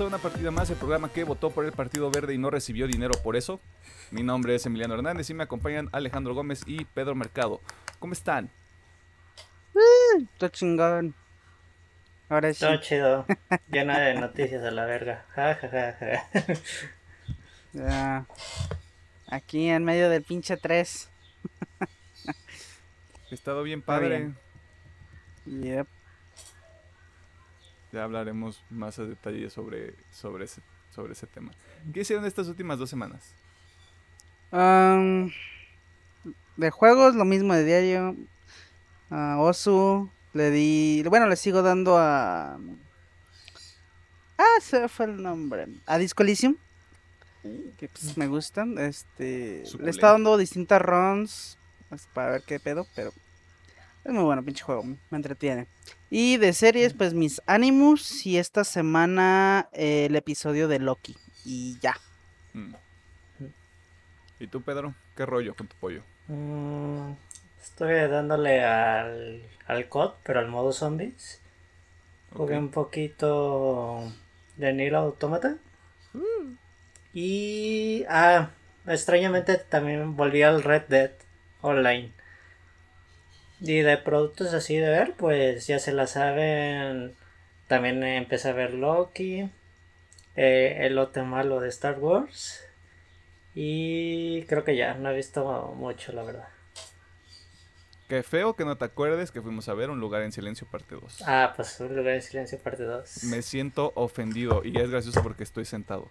bienvenidos a una partida más, el programa que votó por el Partido Verde y no recibió dinero por eso. Mi nombre es Emiliano Hernández y me acompañan Alejandro Gómez y Pedro Mercado. ¿Cómo están? Todo chingón. Ahora sí. Todo chido. Llena de noticias a la verga. Ja, ja, ja, ja. Ya. Aquí en medio del pinche 3. He estado bien Está padre. bien. Yep. Ya hablaremos más a detalle sobre, sobre, ese, sobre ese tema. ¿Qué hicieron estas últimas dos semanas? Am, de juegos, lo mismo de diario. A Osu, le di. Bueno, le sigo dando a. Ah, se me fue el nombre. A Disco Elysium. Que pues me gustan. Este. Le está dando distintas runs. pues, para ver qué pedo, pero. Es muy bueno, pinche juego. Me entretiene. Y de series, pues mis Animus. Y esta semana eh, el episodio de Loki. Y ya. Mm. ¿Y tú, Pedro? ¿Qué rollo con tu pollo? Mm, estoy dándole al, al COD, pero al modo zombies. Jugué un poquito de Nier Automata. Y. Ah, extrañamente también volví al Red Dead Online. Y de productos así de ver, pues ya se la saben. También empecé a ver Loki. eh, el lote malo de Star Wars. Y creo que ya, no he visto mucho, la verdad. Qué feo que no te acuerdes que fuimos a ver Un Lugar en Silencio parte 2. Ah, pues un lugar en silencio parte 2. Me siento ofendido y es gracioso porque estoy sentado.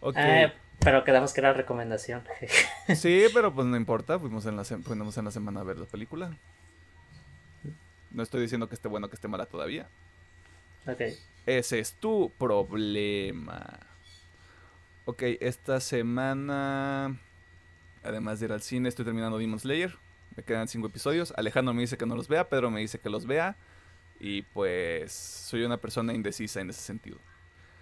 Ok. Eh, pero quedamos que era recomendación. Sí, pero pues no importa, fuimos en, la fuimos en la semana a ver la película. No estoy diciendo que esté bueno que esté mala todavía. ok. Ese es tu problema. Ok, esta semana, además de ir al cine, estoy terminando Demon Slayer. Me quedan cinco episodios. Alejandro me dice que no los vea, Pedro me dice que los vea. Y pues soy una persona indecisa en ese sentido.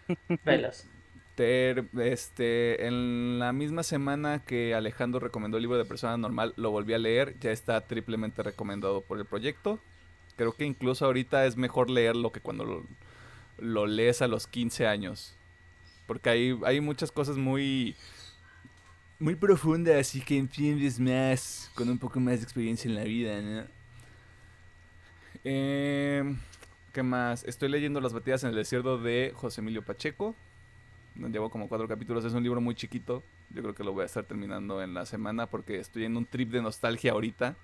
Velos. Ter- este, en la misma semana que Alejandro recomendó el libro de Persona Normal, lo volví a leer. Ya está triplemente recomendado por el proyecto. Creo que incluso ahorita es mejor leerlo que cuando lo, lo lees a los 15 años. Porque hay, hay muchas cosas muy, muy profundas y que entiendes más con un poco más de experiencia en la vida, ¿no? Eh, ¿Qué más? Estoy leyendo Las batidas en el desierto de José Emilio Pacheco. Llevo como cuatro capítulos, es un libro muy chiquito. Yo creo que lo voy a estar terminando en la semana porque estoy en un trip de nostalgia ahorita.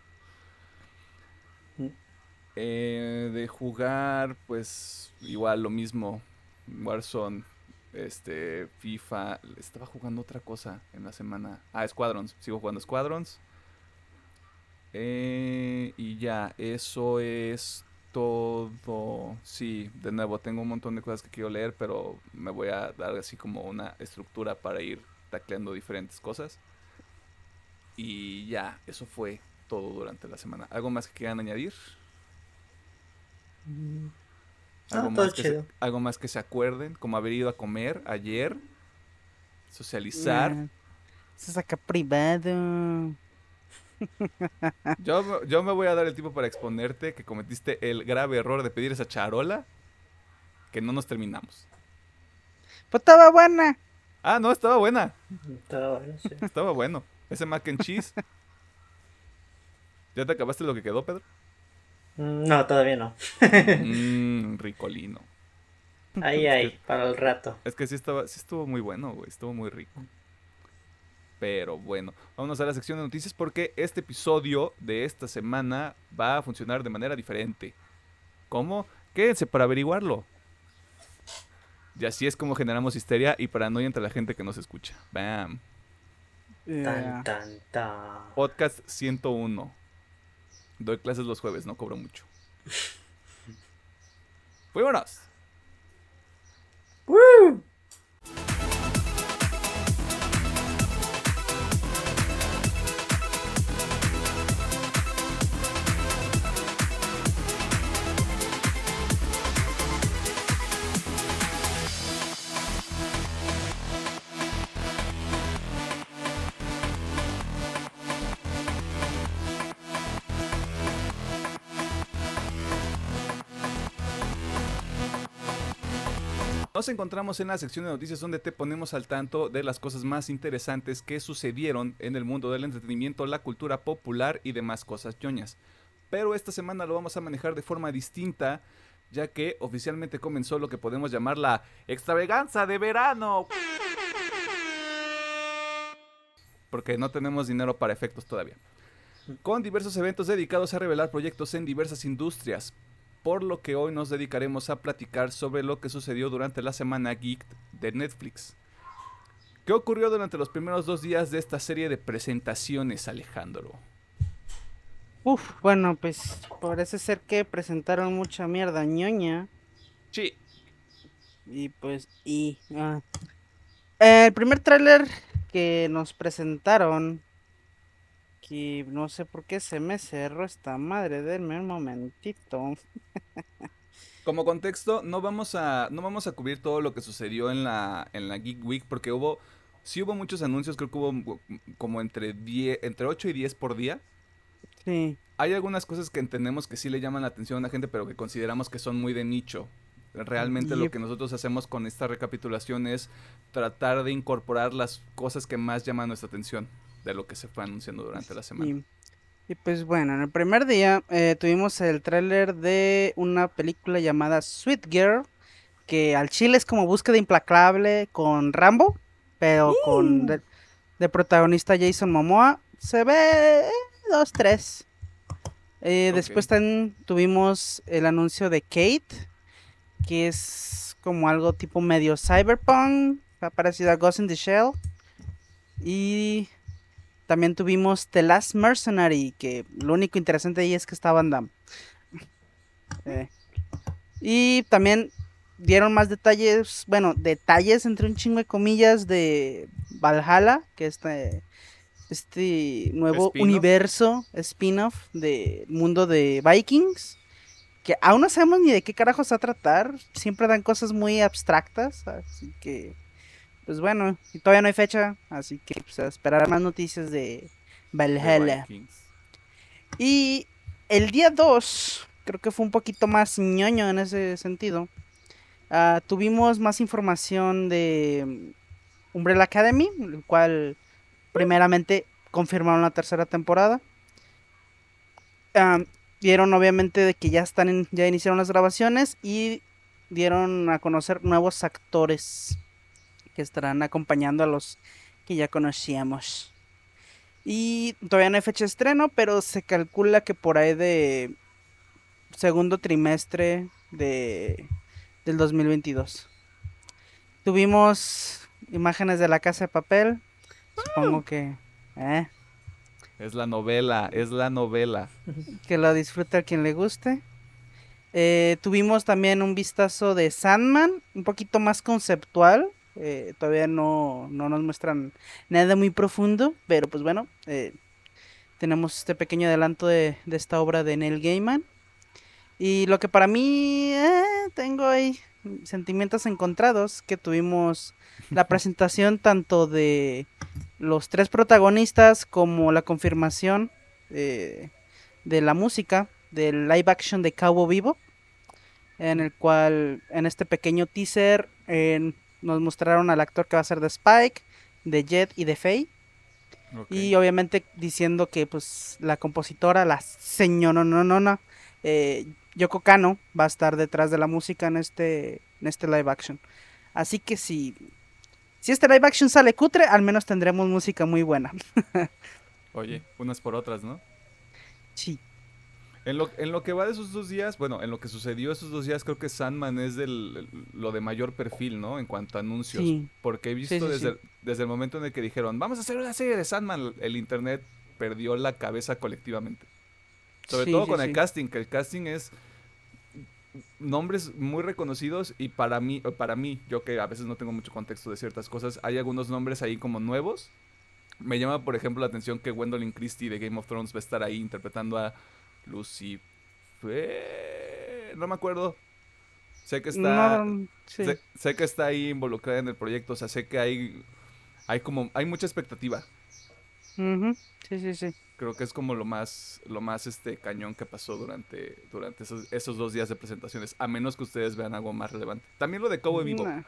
Eh, de jugar, pues igual lo mismo. Warzone, este, FIFA. Estaba jugando otra cosa en la semana. Ah, Squadrons. Sigo jugando Squadrons. Eh, y ya, eso es todo. Sí, de nuevo, tengo un montón de cosas que quiero leer, pero me voy a dar así como una estructura para ir tacleando diferentes cosas. Y ya, eso fue todo durante la semana. ¿Algo más que quieran añadir? ¿Algo, No, todo más que se, algo más que se acuerden, como haber ido a comer ayer, socializar. Eso es acá privado. Yo, me- yo me voy a dar el tiempo para exponerte que cometiste el grave error de pedir esa charola que no nos terminamos. Pues estaba buena. Ah, no, estaba buena. Todo bueno, sí. Estaba bueno. Ese mac and cheese. ¿Ya te acabaste lo que quedó, Pedro? Mm, No, todavía no. Mmm, ricolino. Ahí, ahí, para el rato. Es que sí, estaba, sí estuvo muy bueno, güey. Estuvo muy rico. Pero bueno, vámonos a la sección de noticias porque este episodio de esta semana va a funcionar de manera diferente. ¿Cómo? Quédense para averiguarlo. Y así es como generamos histeria y paranoia entre la gente que nos escucha. Bam. Yeah. Tan, tan, tan. Podcast 101. Doy clases los jueves, no cobro mucho. Fuímonos. Nos encontramos en la sección de noticias donde te ponemos al tanto de las cosas más interesantes que sucedieron en el mundo del entretenimiento, la cultura popular y demás cosas ñoñas. Pero esta semana lo vamos a manejar de forma distinta, ya que oficialmente comenzó lo que podemos llamar la extravaganza de verano. Porque no tenemos dinero para efectos todavía. Con diversos eventos dedicados a revelar proyectos en diversas industrias, por lo que hoy nos dedicaremos a platicar sobre lo que sucedió durante la semana Geek de Netflix. ¿Qué ocurrió durante los primeros dos días de esta serie de presentaciones, Alejandro? Uf, bueno, pues parece ser que presentaron mucha mierda ñoña. Sí. Y pues, y... ah. El primer tráiler que nos presentaron, que no sé por qué se me cerró esta madre, denme un momentito. Como contexto, no vamos a no vamos a cubrir todo lo que sucedió en la en la Geek Week porque hubo sí hubo muchos anuncios, creo que hubo como entre 10 entre 8 y 10 por día. Sí, Hay algunas cosas que entendemos que sí le llaman la atención a la gente, pero que consideramos que son muy de nicho. Realmente lo que nosotros hacemos con esta recapitulación es tratar de incorporar las cosas que más llaman nuestra atención de lo que se fue anunciando durante la semana. y, y pues bueno, en el primer día eh, tuvimos el tráiler de una película llamada Sweet Girl, que al chile es como búsqueda implacable con Rambo, pero con de, de protagonista Jason Momoa. Se ve dos, tres. Eh, Después también tuvimos el anuncio de Kate, que es como algo tipo medio cyberpunk, ha parecido a Ghost in the Shell. Y también tuvimos The Last Mercenary, que lo único interesante ahí es que está Van Damme. Eh, Y también dieron más detalles, bueno, detalles entre un chingo de comillas de Valhalla, que es este, este nuevo universo, spin-off del mundo de Vikings, que aún no sabemos ni de qué carajos va a tratar, siempre dan cosas muy abstractas, así que, pues bueno, y todavía no hay fecha, así que pues, a esperar más noticias de Valhalla. Y el día 2, creo que fue un poquito más ñoño en ese sentido. ah, tuvimos más información de Umbrella Academy, el cual primeramente confirmaron la tercera temporada. Ah, dieron obviamente de que ya están en- ya iniciaron las grabaciones y dieron a conocer nuevos actores que estarán acompañando a los que ya conocíamos. Y todavía no hay fecha de estreno, pero se calcula que por ahí de segundo trimestre de del 2022. Tuvimos imágenes de la casa de papel. Supongo que eh, Es la novela, es la novela. que lo disfrute a quien le guste. Eh, tuvimos también un vistazo de Sandman, un poquito más conceptual. Eh, todavía no, no nos muestran nada muy profundo, pero pues bueno, eh, tenemos este pequeño adelanto de, de esta obra de Neil Gaiman. Y lo que para mí eh, tengo ahí sentimientos encontrados, que tuvimos la presentación tanto de los tres protagonistas como la confirmación de la música del live action de Cabo Vivo, en el cual en este pequeño teaser eh, nos mostraron al actor que va a ser de Spike, de Jet y de Faye. Y obviamente diciendo que pues la compositora, la señora no, no, no, eh, Yoko Kano va a estar detrás de la música en este, en este live action. Así que si, si este live action sale cutre, al menos tendremos música muy buena. Oye, unas por otras, ¿no? Sí. En lo, en lo que va de esos dos días, bueno, en lo que sucedió esos dos días, creo que Sandman es del, lo de mayor perfil, ¿no? En cuanto a anuncios. Sí. Porque he visto sí, desde, sí. desde el momento en el que dijeron, vamos a hacer una serie de Sandman, el internet perdió la cabeza colectivamente. Sobre todo con el casting, que el casting es nombres muy reconocidos y para mí, para mí, yo que a veces no tengo mucho contexto de ciertas cosas, hay algunos nombres ahí como nuevos. Me llama, por ejemplo, la atención que Gwendolyn Christie de Game of Thrones va a estar ahí interpretando a Lucy. No me acuerdo. Sé que está. No, sí. Sé, sé que está ahí involucrada en el proyecto, o sea, sé que hay hay como hay mucha expectativa. Sí, sí, sí. Creo que es como lo más, lo más este cañón que pasó durante, durante esos, esos dos días de presentaciones. A menos que ustedes vean algo más relevante. También lo de Cowboy Vivo. Nah.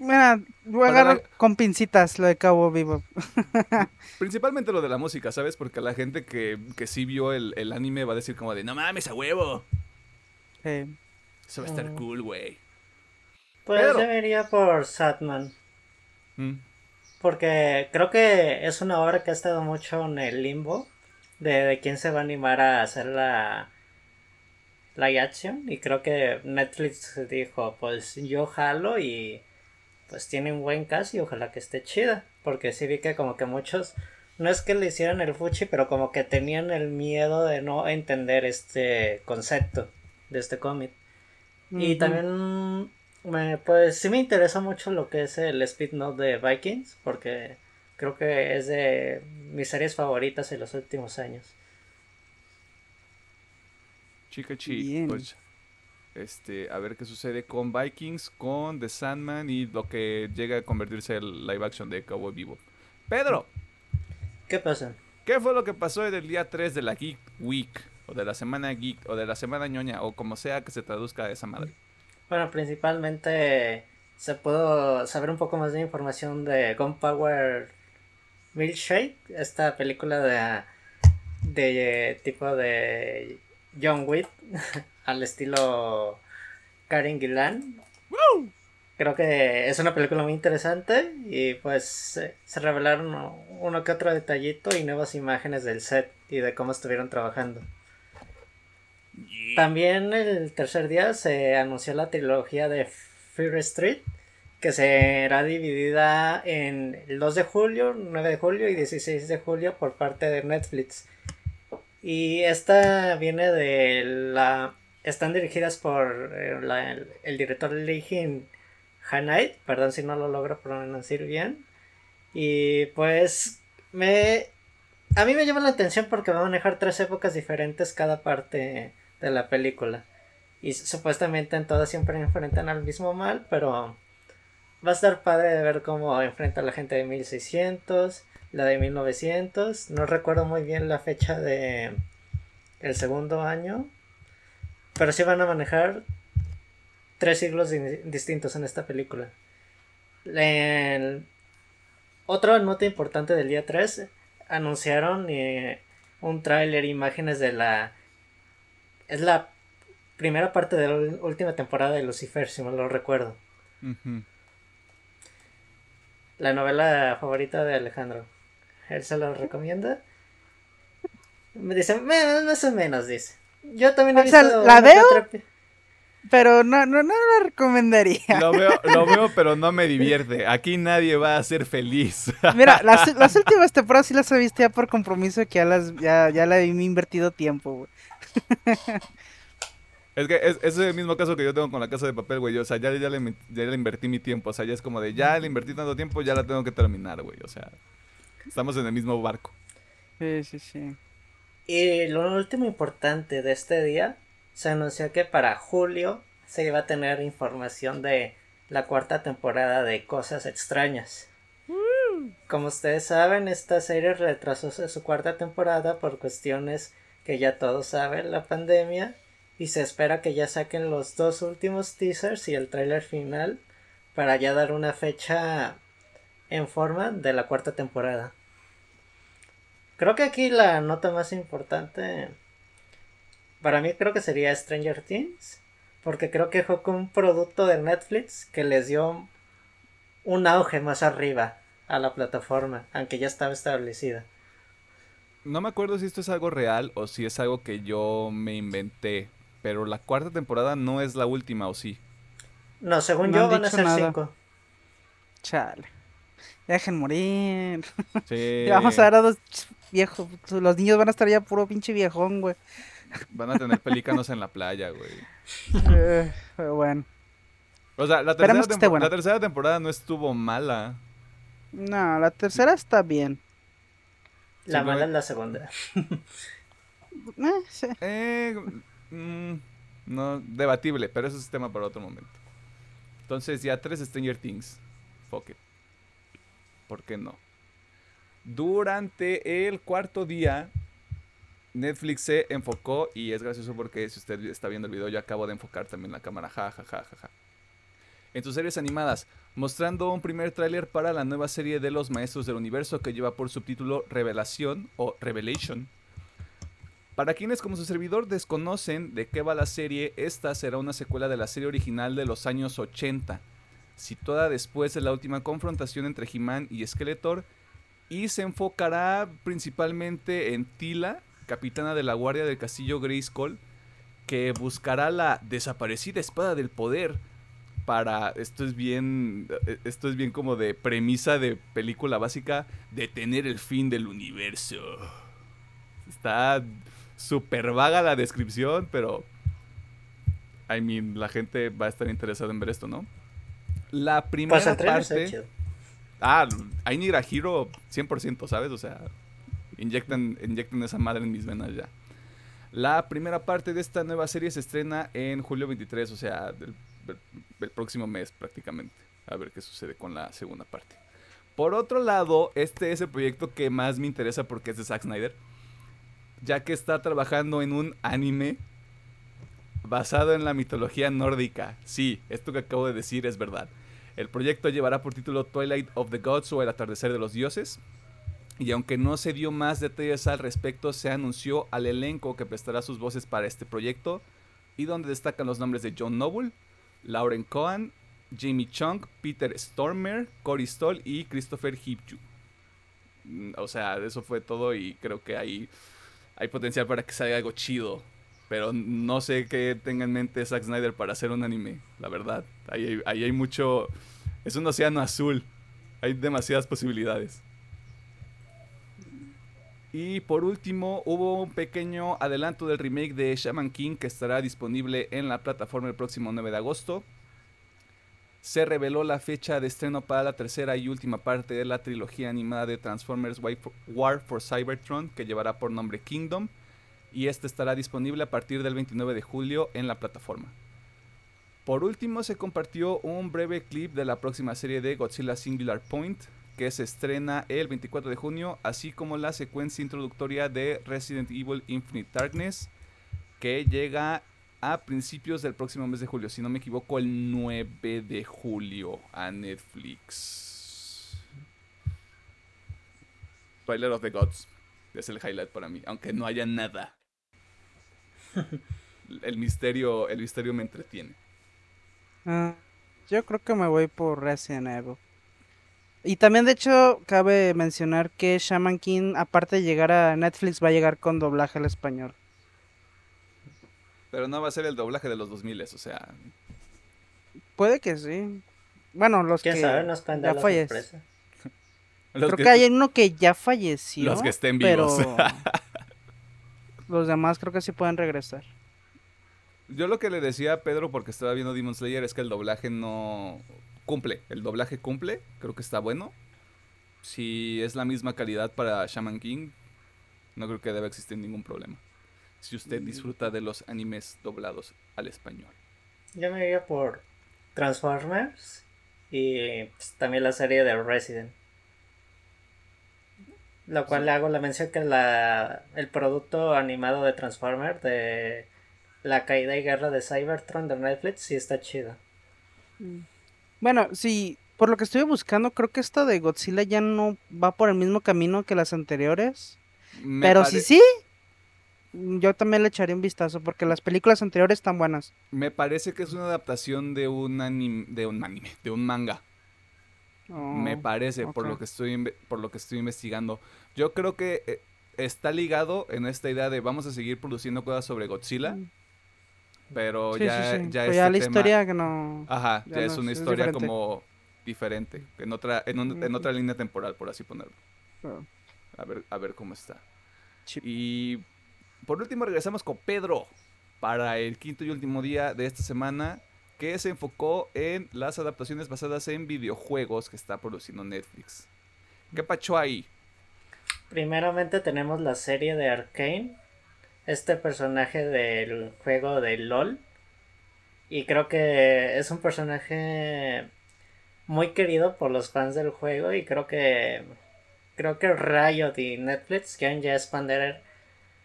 Mira, voy a agarrar la- con pincitas lo de Cabo Vivo. Principalmente lo de la música, ¿sabes? Porque la gente que, que sí vio el, el anime va a decir como de, no mames, a huevo. Eso va a estar cool, güey. Pues Pero- yo me iría por Satman. Mm. Porque creo que es una obra que ha estado mucho en el limbo de, de quién se va a animar a hacer la live action. Y creo que Netflix dijo, pues yo jalo y pues tiene un buen cast y ojalá que esté chida. Porque sí vi que como que muchos, no es que le hicieran el fuchi, pero como que tenían el miedo de no entender este concepto de este cómic. Y también, me, pues sí me interesa mucho lo que es el speed note de Vikings, porque creo que es de mis series favoritas en los últimos años. Chica chi, pues este, a ver qué sucede con Vikings, con The Sandman y lo que llega a convertirse el live action de Cowboy Vivo. Pedro, ¿Qué pasa? ¿qué fue lo que pasó en el día 3 de la Geek Week? O de la semana geek, o de la semana ñoña, o como sea que se traduzca a esa madre. Bueno, principalmente se pudo saber un poco más de información de Gunpowder Milkshake, esta película de, de tipo de John Wick al estilo Karen Gillan. Creo que es una película muy interesante y pues se, se revelaron uno que otro detallito y nuevas imágenes del set y de cómo estuvieron trabajando. También el tercer día se anunció la trilogía de Fear Street, que será dividida en el 2 de julio, 9 de julio y 16 de julio por parte de Netflix. Y esta viene de la... Están dirigidas por eh, el, el director Lee Jin Hanai, perdón si no lo logro pronunciar bien. Y pues me... A mí me llama la atención porque va a manejar tres épocas diferentes cada parte de la película. Y supuestamente en todas siempre enfrentan al mismo mal, pero va a estar padre de ver cómo enfrenta a la gente de 1600, la de 1900. No recuerdo muy bien la fecha de el segundo año, pero sí van a manejar tres siglos di- distintos en esta película. El- Otra nota importante del día 3 anunciaron eh, un tráiler, imágenes de la es la primera parte de la última temporada de Lucifer, si mal lo recuerdo. La novela favorita de Alejandro. Él se lo recomienda. Me dice, "Me- más o menos, dice. Yo también he O sea, ¿la veo? otra Pero no, no, no lo recomendaría. Lo veo, lo veo, pero no me divierte. Aquí nadie va a ser feliz. Mira, las, las últimas temporadas sí las he visto ya por compromiso que ya las ya, ya le he invertido tiempo, güey. Es que es, es el mismo caso que yo tengo con la casa de papel, güey. O sea, ya, ya, le, ya le invertí mi tiempo. O sea, ya es como de, ya le invertí tanto tiempo, ya la tengo que terminar, güey. O sea, estamos en el mismo barco. Sí, sí, sí. Y lo último importante de este día, se anunció que para julio se iba a tener información de la cuarta temporada de Cosas Extrañas. Como ustedes saben, esta serie retrasó su cuarta temporada por cuestiones que ya todos saben, la pandemia, y se espera que ya saquen los dos últimos teasers y el tráiler final para ya dar una fecha en forma de la cuarta temporada. Creo que aquí la nota más importante para mí creo que sería Stranger Things, porque creo que fue como un producto de Netflix que les dio un auge más arriba a la plataforma, aunque ya estaba establecida. No me acuerdo si esto es algo real o si es algo que yo me inventé. Pero la cuarta temporada no es la última, ¿o sí? No, según No yo van a ser nada. cinco. Chale. Dejen morir. Sí. Ya vamos a ver a dos ch- viejos. Los niños van a estar ya puro pinche viejón, güey. Van a tener pelícanos en la playa, güey. Eh, pero bueno. O sea, la tercera, Esperemos que esté buena. la tercera temporada no estuvo mala. No, la tercera está bien. La mala es la segunda. Eh, sí. Eh, mm, no, debatible, pero eso es tema para otro momento. Entonces, ya tres Stranger Things. Fuck it. ¿Por qué no? Durante el cuarto día, Netflix se enfocó y es gracioso porque si usted está viendo el video, yo acabo de enfocar también la cámara, ja, ja, ja, ja. En sus series animadas, mostrando un primer tráiler para la nueva serie de los Maestros del Universo que lleva por subtítulo Revelación o Revelation. Para quienes como su servidor desconocen de qué va la serie, esta será una secuela de la serie original de los años 80, situada después de la última confrontación entre He-Man y Skeletor, y se enfocará principalmente en Tila, capitana de la guardia del castillo Grayskull, que buscará la desaparecida espada del poder para esto es bien esto es bien como de premisa de película básica detener el fin del universo. Está súper vaga la descripción, pero I mean, la gente va a estar interesada en ver esto, ¿no? La primera Pues parte chido. Ah, a Hero 100%, ¿sabes? O sea, inyectan, inyectan esa madre en mis venas ya. La primera parte de esta nueva serie se estrena en julio 23, o sea, del- del próximo mes prácticamente. A ver qué sucede con la segunda parte. Por otro lado, este es el proyecto que más me interesa porque es de Zack Snyder. Ya que está trabajando en un anime basado en la mitología nórdica. Sí, esto que acabo de decir es verdad. El proyecto llevará por título Twilight of the Gods o El atardecer de los dioses. Y aunque no se dio más detalles al respecto, se anunció al elenco que prestará sus voces para este proyecto y donde destacan los nombres de John Noble, Lauren Cohen, Jamie Chung, Peter Stormer, Cory Stoll y Christopher Hipju. Mm, O sea, eso fue todo y creo que hay, hay potencial para que salga algo chido. Pero no sé qué tenga en mente Zack Snyder para hacer un anime, la verdad. Ahí ahí hay mucho... Es un océano azul. Hay demasiadas posibilidades. Y por último, hubo un pequeño adelanto del remake de Shaman King que estará disponible en la plataforma el próximo 9 de agosto. Se reveló la fecha de estreno para la tercera y última parte de la trilogía animada de Transformers War for Cybertron que llevará por nombre Kingdom y este estará disponible a partir del 29 de julio en la plataforma. Por último, se compartió un breve clip de la próxima serie de Godzilla Singular Point, que se estrena el 24 de junio, así como la secuencia introductoria de Resident Evil Infinite Darkness, que llega a principios del próximo mes de julio, si no me equivoco, el 9 de julio a Netflix. Twilight of the Gods es el highlight para mí, aunque no haya nada. El misterio, el misterio me entretiene. Ah, yo creo que me voy por Resident Evil. Y también, de hecho, cabe mencionar que Shaman King, aparte de llegar a Netflix, va a llegar con doblaje al español. Pero no va a ser el doblaje de los 2000, o sea, Puede que sí. Bueno, los ¿Quién que sabe? Nos pueden dar ya la falles- sorpresa. los Creo que... hay uno que ya falleció. Los que estén pero vivos. los demás creo que sí pueden regresar. Yo lo que le decía a Pedro porque estaba viendo Demon Slayer es que el doblaje no cumple. El doblaje cumple, creo que está bueno. Si es la misma calidad para Shaman King, no creo que deba existir ningún problema. Si usted disfruta de los animes doblados al español. Yo me iría por Transformers y pues, también la serie de Resident. Lo cual le hago la mención que la, el producto animado de Transformers de la caída y guerra de Cybertron de Netflix sí está chido. Bueno, sí, por lo que estuve buscando, creo que esta de Godzilla ya no va por el mismo camino que las anteriores. Me Pero pare- si sí, yo también le echaría un vistazo porque las películas anteriores están buenas. Me parece que es una adaptación de un anime, de un anime, de un manga. Me Oh, parece, por lo que estoy por lo que estoy investigando. Yo creo que eh, está ligado en esta idea de vamos a seguir produciendo cosas sobre Godzilla, Mm. Pero Sí, ya, sí, sí. ya Pero ya este la tema- historia que no. Ajá, ya ya, no es una es historia diferente. como diferente, en otra, en, un- en otra línea temporal, por así ponerlo. Ah, A ver, a ver cómo está. Y por último regresamos con Pedro para el quinto y último día de esta semana que se enfocó en las adaptaciones basadas en videojuegos que está produciendo Netflix. ¿Qué pacho ahí? Primeramente tenemos la serie de Arkane. Este personaje del juego de LOL. Y creo que es un personaje muy querido por los fans del juego. Y creo que creo que Riot y Netflix quieren ya expandir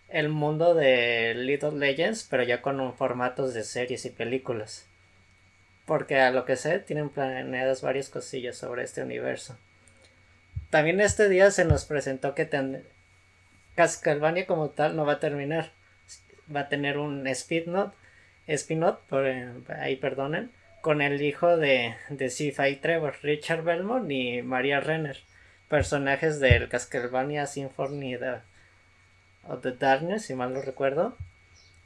el mundo de Little Legends, pero ya con formatos de series y películas. Porque a lo que sé, tienen planeadas varias cosillas sobre este universo. También este día se nos presentó que Castlevania como tal no va a terminar. Va a tener un spin-off, eh, ahí perdonen, con el hijo de, de Sifa Trevor, Richard Belmont y Maria Renner, personajes del Castlevania Symphony of the Darkness, si mal no recuerdo.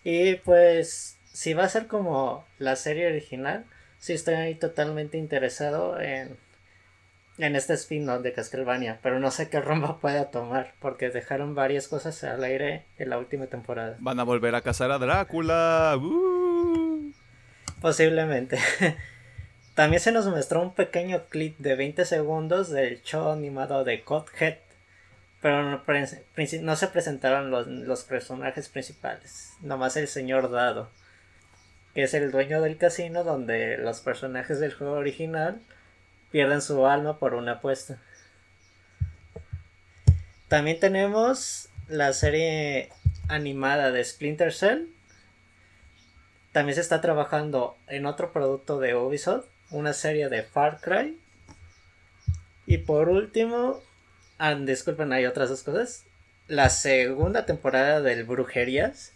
Y pues, si va a ser como la serie original, sí estoy ahí totalmente interesado en, en este spin-off de Castlevania, pero no sé qué rumbo pueda tomar, porque dejaron varias cosas al aire en la última temporada. Van a volver a cazar a Drácula. ¡Uh! Posiblemente. También se nos mostró un pequeño clip de 20 segundos del show animado de Godhead, pero no, no se presentaron los, los personajes principales, nomás el señor Dado que es el dueño del casino donde los personajes del juego original pierden su alma por una apuesta. También tenemos la serie animada de Splinter Cell. También se está trabajando en otro producto de Ubisoft, una serie de Far Cry. Y por último, ah, disculpen, hay otras dos cosas. La segunda temporada del Brujerías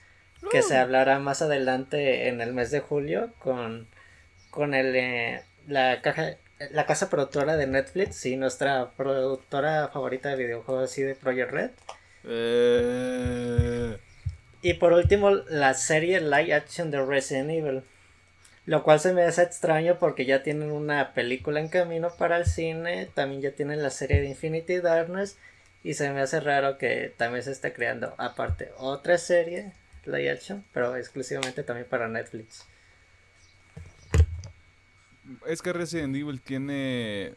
que se hablará más adelante en el mes de julio con, con el, eh, la, caja, la casa productora de Netflix y nuestra productora favorita de videojuegos así de Project Red. Eh. Y por último, la serie live action de Resident Evil. Lo cual se me hace extraño porque ya tienen una película en camino para el cine, también ya tienen la serie de Infinity Darkness y se me hace raro que también se esté creando aparte otra serie live action, pero exclusivamente también para Netflix. Es que Resident Evil tiene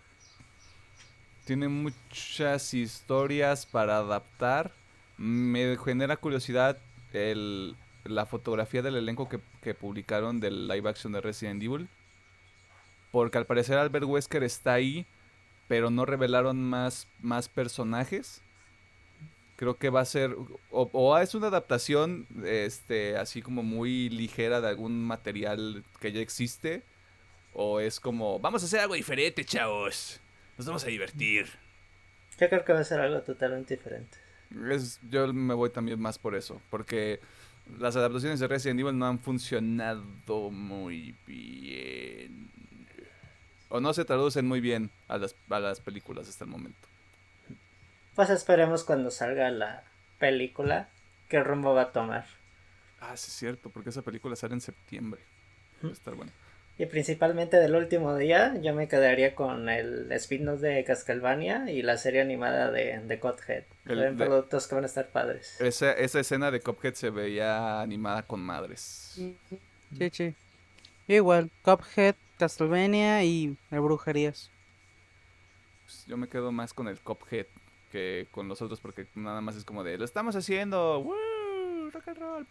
tiene muchas historias para adaptar. Me genera curiosidad el, la fotografía del elenco que, que, publicaron del live action de Resident Evil. Porque al parecer Albert Wesker está ahí, pero no revelaron más, más personajes creo que va a ser o, es una adaptación este así como muy ligera de algún material que ya existe o es como vamos a hacer algo diferente chavos nos vamos a divertir yo creo que va a ser algo totalmente diferente es, yo me voy también más por eso porque las adaptaciones de Resident Evil no han funcionado muy bien o no se traducen muy bien a las, a las películas hasta el momento pues esperemos cuando salga la película qué rumbo va a tomar. Ah, sí es cierto, porque esa película sale en septiembre. Va a estar bueno. Y principalmente del último día, yo me quedaría con el spin-off de Castlevania y la serie animada de, de Cuphead. El, productos que van a estar padres. Esa, esa escena de Cuphead se veía animada con madres. Sí, sí. Igual, Cuphead, Castlevania y el Brujerías. Pues yo me quedo más con el Cuphead que con los otros porque nada más es como de lo estamos haciendo. Rock and roll.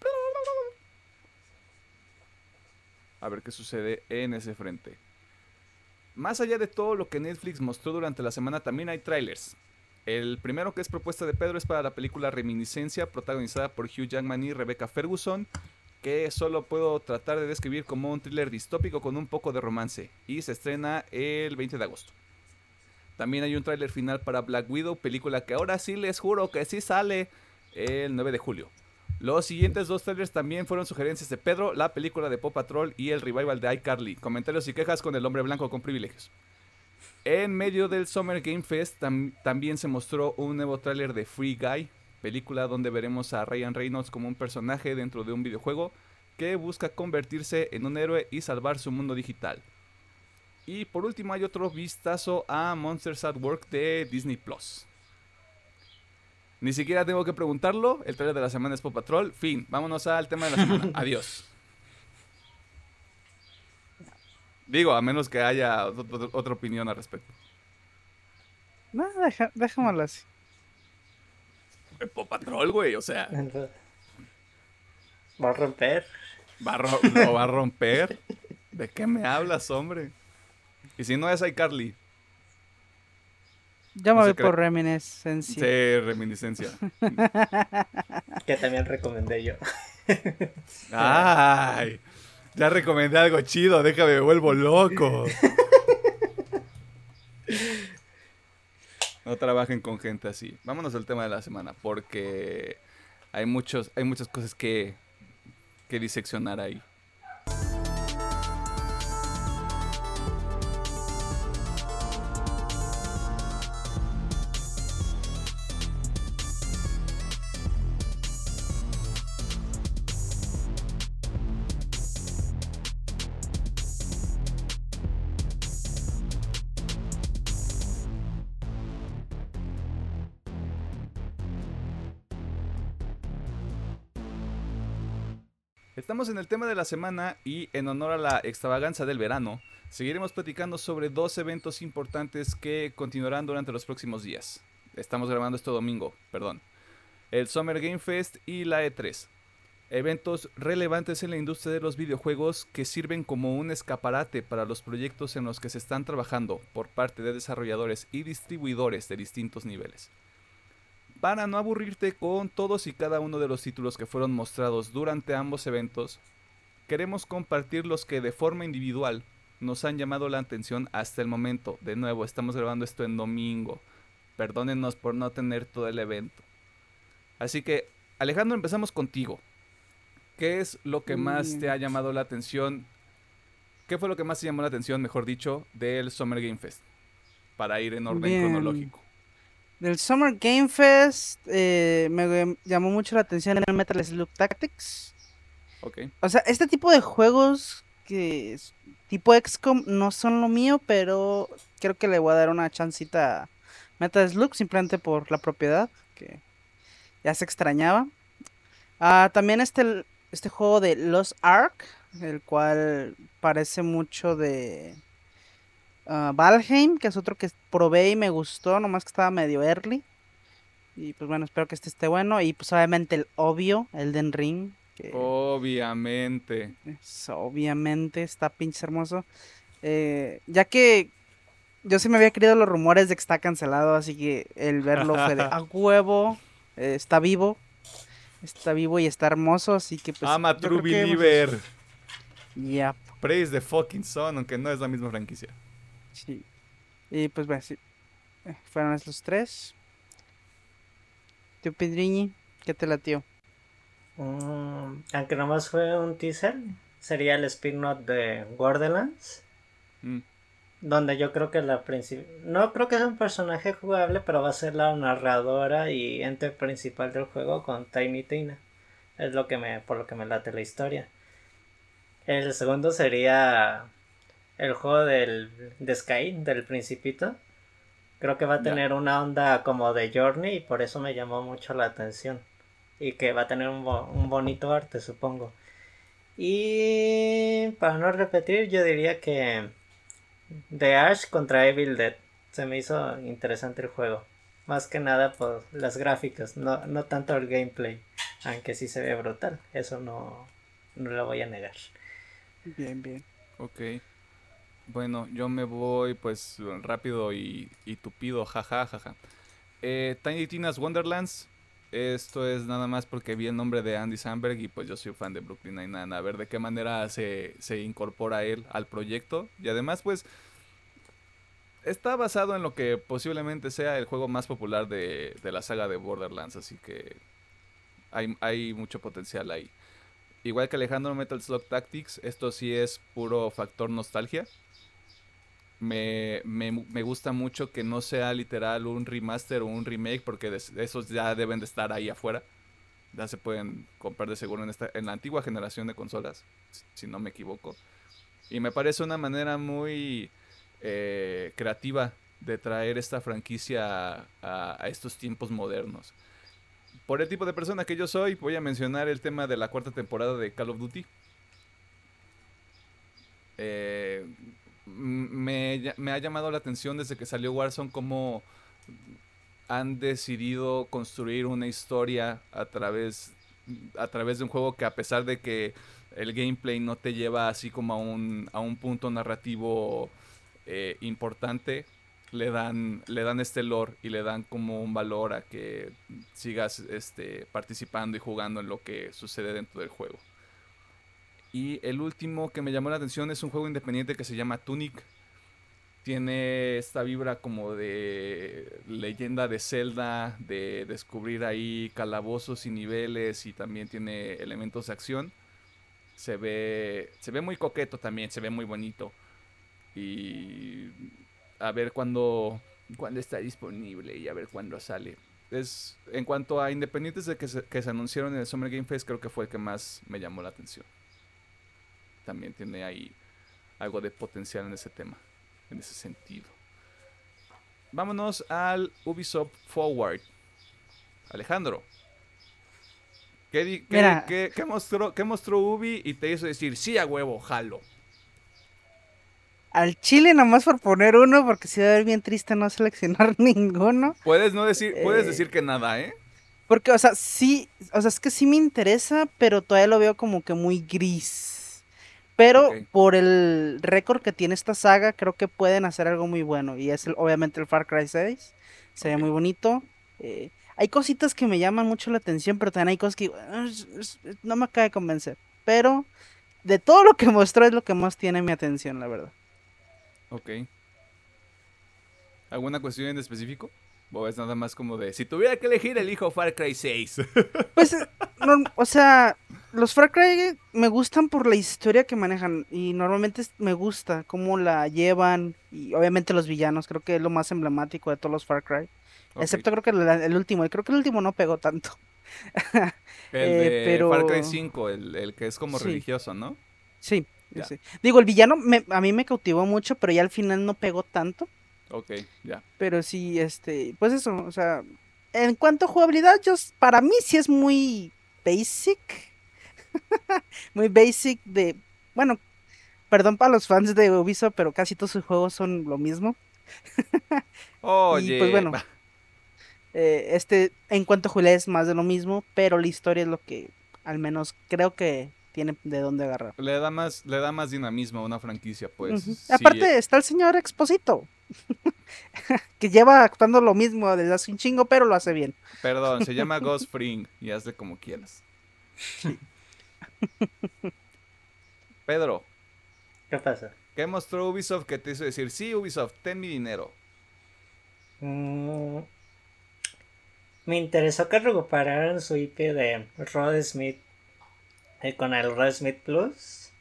A ver qué sucede en ese frente. Más allá de todo lo que Netflix mostró durante la semana, también hay trailers. El primero que es propuesta de Pedro es para la película Reminiscencia, protagonizada por Hugh Jackman y Rebecca Ferguson, que solo puedo tratar de describir como un thriller distópico con un poco de romance, y se estrena el 20 de agosto. También hay un tráiler final para Black Widow, película que ahora sí les juro que sí sale el 9 de julio. Los siguientes dos trailers también fueron sugerencias de Pedro, la película de Pop Patrol y el revival de iCarly. Comentarios y quejas con el hombre blanco con privilegios. En medio del Summer Game Fest también se mostró un nuevo tráiler de Free Guy, película donde veremos a Ryan Reynolds como un personaje dentro de un videojuego que busca convertirse en un héroe y salvar su mundo digital. Y por último hay otro vistazo a Monsters at Work de Disney Plus. Ni siquiera tengo que preguntarlo. El trailer de la semana es Pop Patrol. Fin. Vámonos al tema de la semana. Adiós. Digo, a menos que haya otra opinión al respecto. No, deja, déjamelo así. Pop Patrol, güey, o sea. Va a romper. Va a, va a romper. ¿De qué me hablas, hombre? Y si no es iCarly. Ya me No voy se por reminiscencia. Sí, reminiscencia. Que también recomendé yo. Ay, ya recomendé algo chido, déjame, me vuelvo loco. No trabajen con gente así. Vámonos al tema de la semana, porque hay muchos, hay muchas cosas que, que diseccionar ahí. El tema de la semana y en honor a la extravaganza del verano, seguiremos platicando sobre dos eventos importantes que continuarán durante los próximos días. Estamos grabando esto domingo, perdón. El Summer Game Fest y la E3. Eventos relevantes en la industria de los videojuegos que sirven como un escaparate para los proyectos en los que se están trabajando por parte de desarrolladores y distribuidores de distintos niveles. Para no aburrirte con todos y cada uno de los títulos que fueron mostrados durante ambos eventos, queremos compartir los que de forma individual nos han llamado la atención hasta el momento. De nuevo, estamos grabando esto en domingo. Perdónenos por no tener todo el evento. Así que, Alejandro, empezamos contigo. ¿Qué es lo que más te ha llamado la atención? ¿Qué fue lo que más te llamó la atención, mejor dicho, del Summer Game Fest? Para ir en orden Bien. cronológico. Del Summer Game Fest eh, me llamó mucho la atención el Metal Slug Tactics. O sea, este tipo de juegos que tipo XCOM no son lo mío, pero creo que le voy a dar una chancita a Metal Slug simplemente por la propiedad que ya se extrañaba. Ah, también este, este juego de Lost Ark, el cual parece mucho de ah, Valheim, que es otro que probé y me gustó, nomás que estaba medio early. Y pues bueno, espero que este esté bueno. Y pues obviamente el obvio, Elden Ring. Que... Obviamente. Es- obviamente está pinche hermoso. Eh, ya que yo sí me había creído los rumores de que está cancelado, así que el verlo fue de a huevo. eh, está vivo. Está vivo y está hermoso, así que pues. I'm a yo true hemos- believer. Ya, Praise the fucking sun, aunque no es la misma franquicia. sí. Y pues bueno, sí. Eh, Fueron esos tres. Tío Pedriñi, ¿qué te latió? Mm, aunque nomás fue un teaser, sería el spin-off de Borderlands. Mm. Donde yo creo que la principal. No creo que sea un personaje jugable, pero va a ser la narradora y ente principal del juego con Tiny Tina. Es lo que me, por lo que me late la historia. El segundo sería el juego del, de Sky, del Principito. Creo que va a tener una onda como de Journey y por eso me llamó mucho la atención. Y que va a tener un, bo- un bonito arte, supongo. Y para no repetir, yo diría que The Ash contra Evil Dead. Se me hizo interesante el juego. Más que nada por las gráficas, no, no tanto el gameplay. Aunque sí se ve brutal. Eso no, no lo voy a negar. Bien, bien. Ok. Bueno, yo me voy pues rápido y, y tupido, jaja, jaja. Eh, Tiny Tina's Wonderlands. Esto es nada más porque vi el nombre de Andy Samberg y pues yo soy fan de Brooklyn Nine-Nine. A ver de qué manera se, se incorpora él al proyecto. Y además pues está basado en lo que posiblemente sea el juego más popular de, de la saga de Borderlands. Así que hay, hay mucho potencial ahí. Igual que Alejandro Metal Slug Tactics, esto sí es puro factor nostalgia. Me, me, me gusta mucho que no sea literal un remaster o un remake, porque esos ya deben de estar ahí afuera. Ya se pueden comprar de seguro en, esta, en la antigua generación de consolas, si- no me equivoco. Y me parece una manera muy eh, creativa de traer esta franquicia a, a- estos tiempos modernos. Por el tipo de persona que yo soy, voy a mencionar el tema de la cuarta temporada de Call of Duty. Eh, me, me ha llamado la atención desde que salió Warzone cómo han decidido construir una historia a través, a través de un juego que a pesar de que el gameplay no te lleva así como a un, a un punto narrativo eh, importante, le dan, le dan este lore y le dan como un valor a que sigas este, participando y jugando en lo que sucede dentro del juego. Y el último que me llamó la atención es un juego independiente que se llama Tunic. Tiene esta vibra como de leyenda de Zelda, de descubrir ahí calabozos y niveles y también tiene elementos de acción. Se ve, se ve muy coqueto también, se ve muy bonito. Y a ver cuándo, está disponible y a ver cuándo sale. Es, en cuanto a independientes de que se, que se anunciaron en el Summer Game Fest, creo que fue el que más me llamó la atención. También tiene ahí algo de potencial en ese tema, en ese sentido. Vámonos al Ubisoft Forward. Alejandro. ¿Qué, di- qué- Mira. qué- qué mostró, ¿Qué mostró Ubi y te hizo decir, sí, a huevo, jalo? Al Chile nomás por poner uno, porque si va a ver bien triste no seleccionar ninguno. Puedes no decir, puedes Eh, decir que nada, ¿eh? Porque, o sea, sí, o sea, es que sí me interesa, pero todavía lo veo como que muy gris. Pero por el récord que tiene esta saga, creo que pueden hacer algo muy bueno. Y es el- obviamente el Far Cry 6. Se ve Ok. muy bonito. eh, hay cositas que me llaman mucho la atención, pero también hay cosas que "Ah, no me acaba de convencer. Pero de todo lo que mostró es lo que más tiene mi atención, la verdad. Ok. ¿Alguna cuestión en específico? ¿O es nada más como de, si tuviera que elegir, elijo Far Cry 6? Pues, norm- o sea, los Far Cry me gustan por la historia que manejan y normalmente me gusta cómo la llevan y obviamente los villanos, creo que es lo más emblemático de todos los Far Cry, excepto creo que el, el último, y creo que el último no pegó tanto. El eh, pero- Far Cry 5, el, el que es como Sí. religioso, ¿no? Sí, sí. Digo, el villano me- a mí me cautivó mucho, pero ya al final no pegó tanto, Ok, ya. pero sí, este, pues eso, o sea, en cuanto a jugabilidad, yo, para mí sí es muy basic. muy basic de, bueno, perdón para los fans de Ubisoft, pero casi todos sus juegos son lo mismo. Oye, pues, bueno. Eh, este, en cuanto a jugabilidad es más de lo mismo, pero la historia es lo que al menos creo que tiene de dónde agarrar. le da más, le da más dinamismo a una franquicia, pues. Sí, Aparte está el señor Exposito, que lleva actuando lo mismo desde hace un chingo, pero lo hace bien. Perdón, se llama Ghost Fring y hazle como quieras. Pedro, ¿Qué pasa? ¿qué mostró Ubisoft que te hizo decir, sí, Ubisoft, ten mi dinero? Mm, me interesó que recuperaran su IP de Rod Smith eh, con el Rod Smith Plus.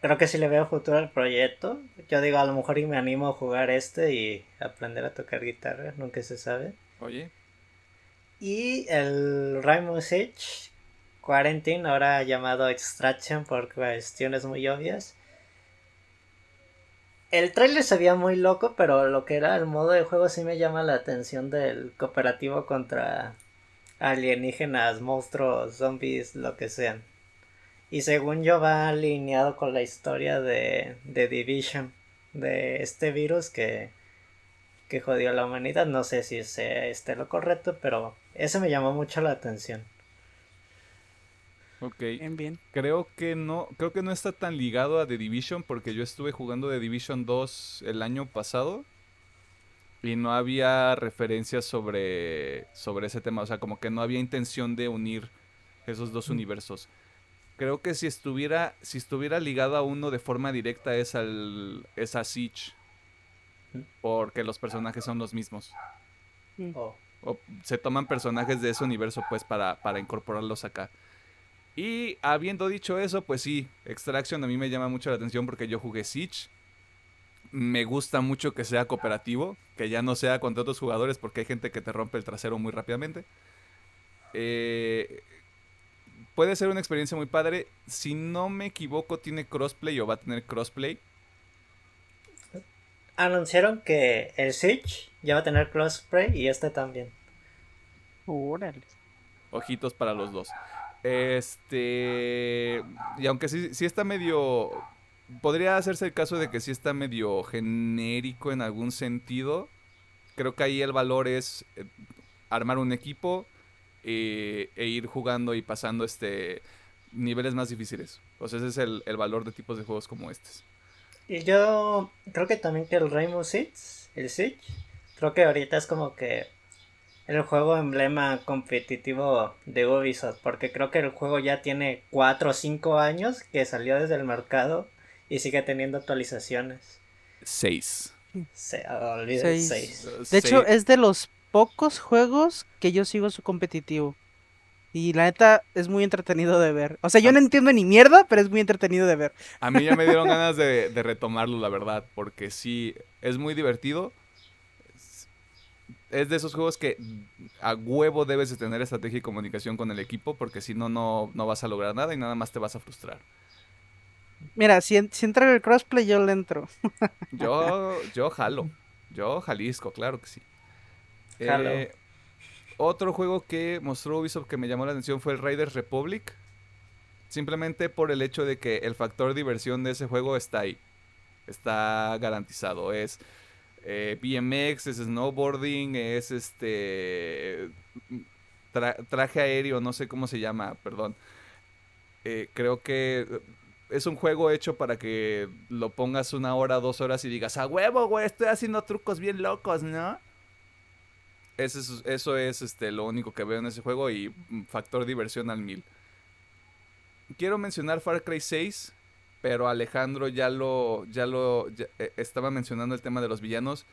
Creo que sí le veo futuro al proyecto. Yo digo, a lo mejor y me animo a jugar este y aprender a tocar guitarra, nunca se sabe. Oye, Y el Rainbow Six Quarantine, ahora llamado Extraction por cuestiones muy obvias. El trailer se veía muy loco, pero lo que era el modo de juego sí me llama la atención del cooperativo contra alienígenas, monstruos, zombies, lo que sean. Y según yo va alineado con la historia de, de Division, de este virus que, que jodió a la humanidad. No sé si sea este lo correcto, pero eso me llamó mucho la atención. ok. Bien, bien. Creo que no, creo que no está tan ligado a The Division porque yo estuve jugando The Division 2 el año pasado y no había referencias sobre, sobre ese tema, o sea, como que no había intención de unir esos dos universos. Creo que si estuviera, si estuviera ligado a uno de forma directa es al es a Siege, porque los personajes son los mismos. Oh, O se toman personajes de ese universo pues para, para incorporarlos acá. Y habiendo dicho eso, pues sí, Extraction a mí me llama mucho la atención porque yo jugué Siege. Me gusta mucho que sea cooperativo, que ya no sea contra otros jugadores porque hay gente que te rompe el trasero muy rápidamente. Eh, puede ser una experiencia muy padre. Si no me equivoco, tiene crossplay o va a tener crossplay. Anunciaron que el Siege ya va a tener crossplay y este también. Órale. Ojitos para los dos. Este. Y aunque sí, sí está medio. Podría hacerse el caso de que sí está medio genérico en algún sentido. Creo que ahí el valor es eh, armar un equipo eh, e ir jugando y pasando este niveles más difíciles. O sea, ese es el, el valor de tipos de juegos como estos. Y yo creo que también que el Rainbow Six, el Siege, creo que ahorita es como que el juego emblema competitivo de Ubisoft, porque creo que el juego ya tiene 4 o 5 años que salió desde el mercado y sigue teniendo actualizaciones. 6. Se, olvide 6. De hecho, es de los pocos juegos que yo sigo su competitivo. Y la neta es muy entretenido de ver. O sea, yo no entiendo ni mierda, pero es muy entretenido de ver. A mí ya me dieron ganas de, de retomarlo, la verdad, porque sí, es muy divertido es de esos juegos que a huevo debes de tener estrategia y comunicación con el equipo porque si no, no vas a lograr nada y nada más te vas a frustrar. Mira, si, si entra el crossplay yo le entro. yo, yo jalo. Yo Jalisco, claro que sí. Eh, otro juego que mostró Ubisoft que me llamó la atención fue el Raiders Republic. Simplemente por el hecho de que el factor diversión de ese juego está ahí. Está garantizado. Es eh, BMX, es snowboarding, es este traje aéreo, no sé cómo se llama, perdón. Eh, creo que es un juego hecho para que lo pongas una hora, dos horas y digas, a huevo, güey, estoy haciendo trucos bien locos, ¿no? Eso es, eso es este, lo único que veo en ese juego y factor diversión al mil. Quiero mencionar Far Cry 6, pero Alejandro ya lo, ya lo eh, estaba mencionando el tema de los villanos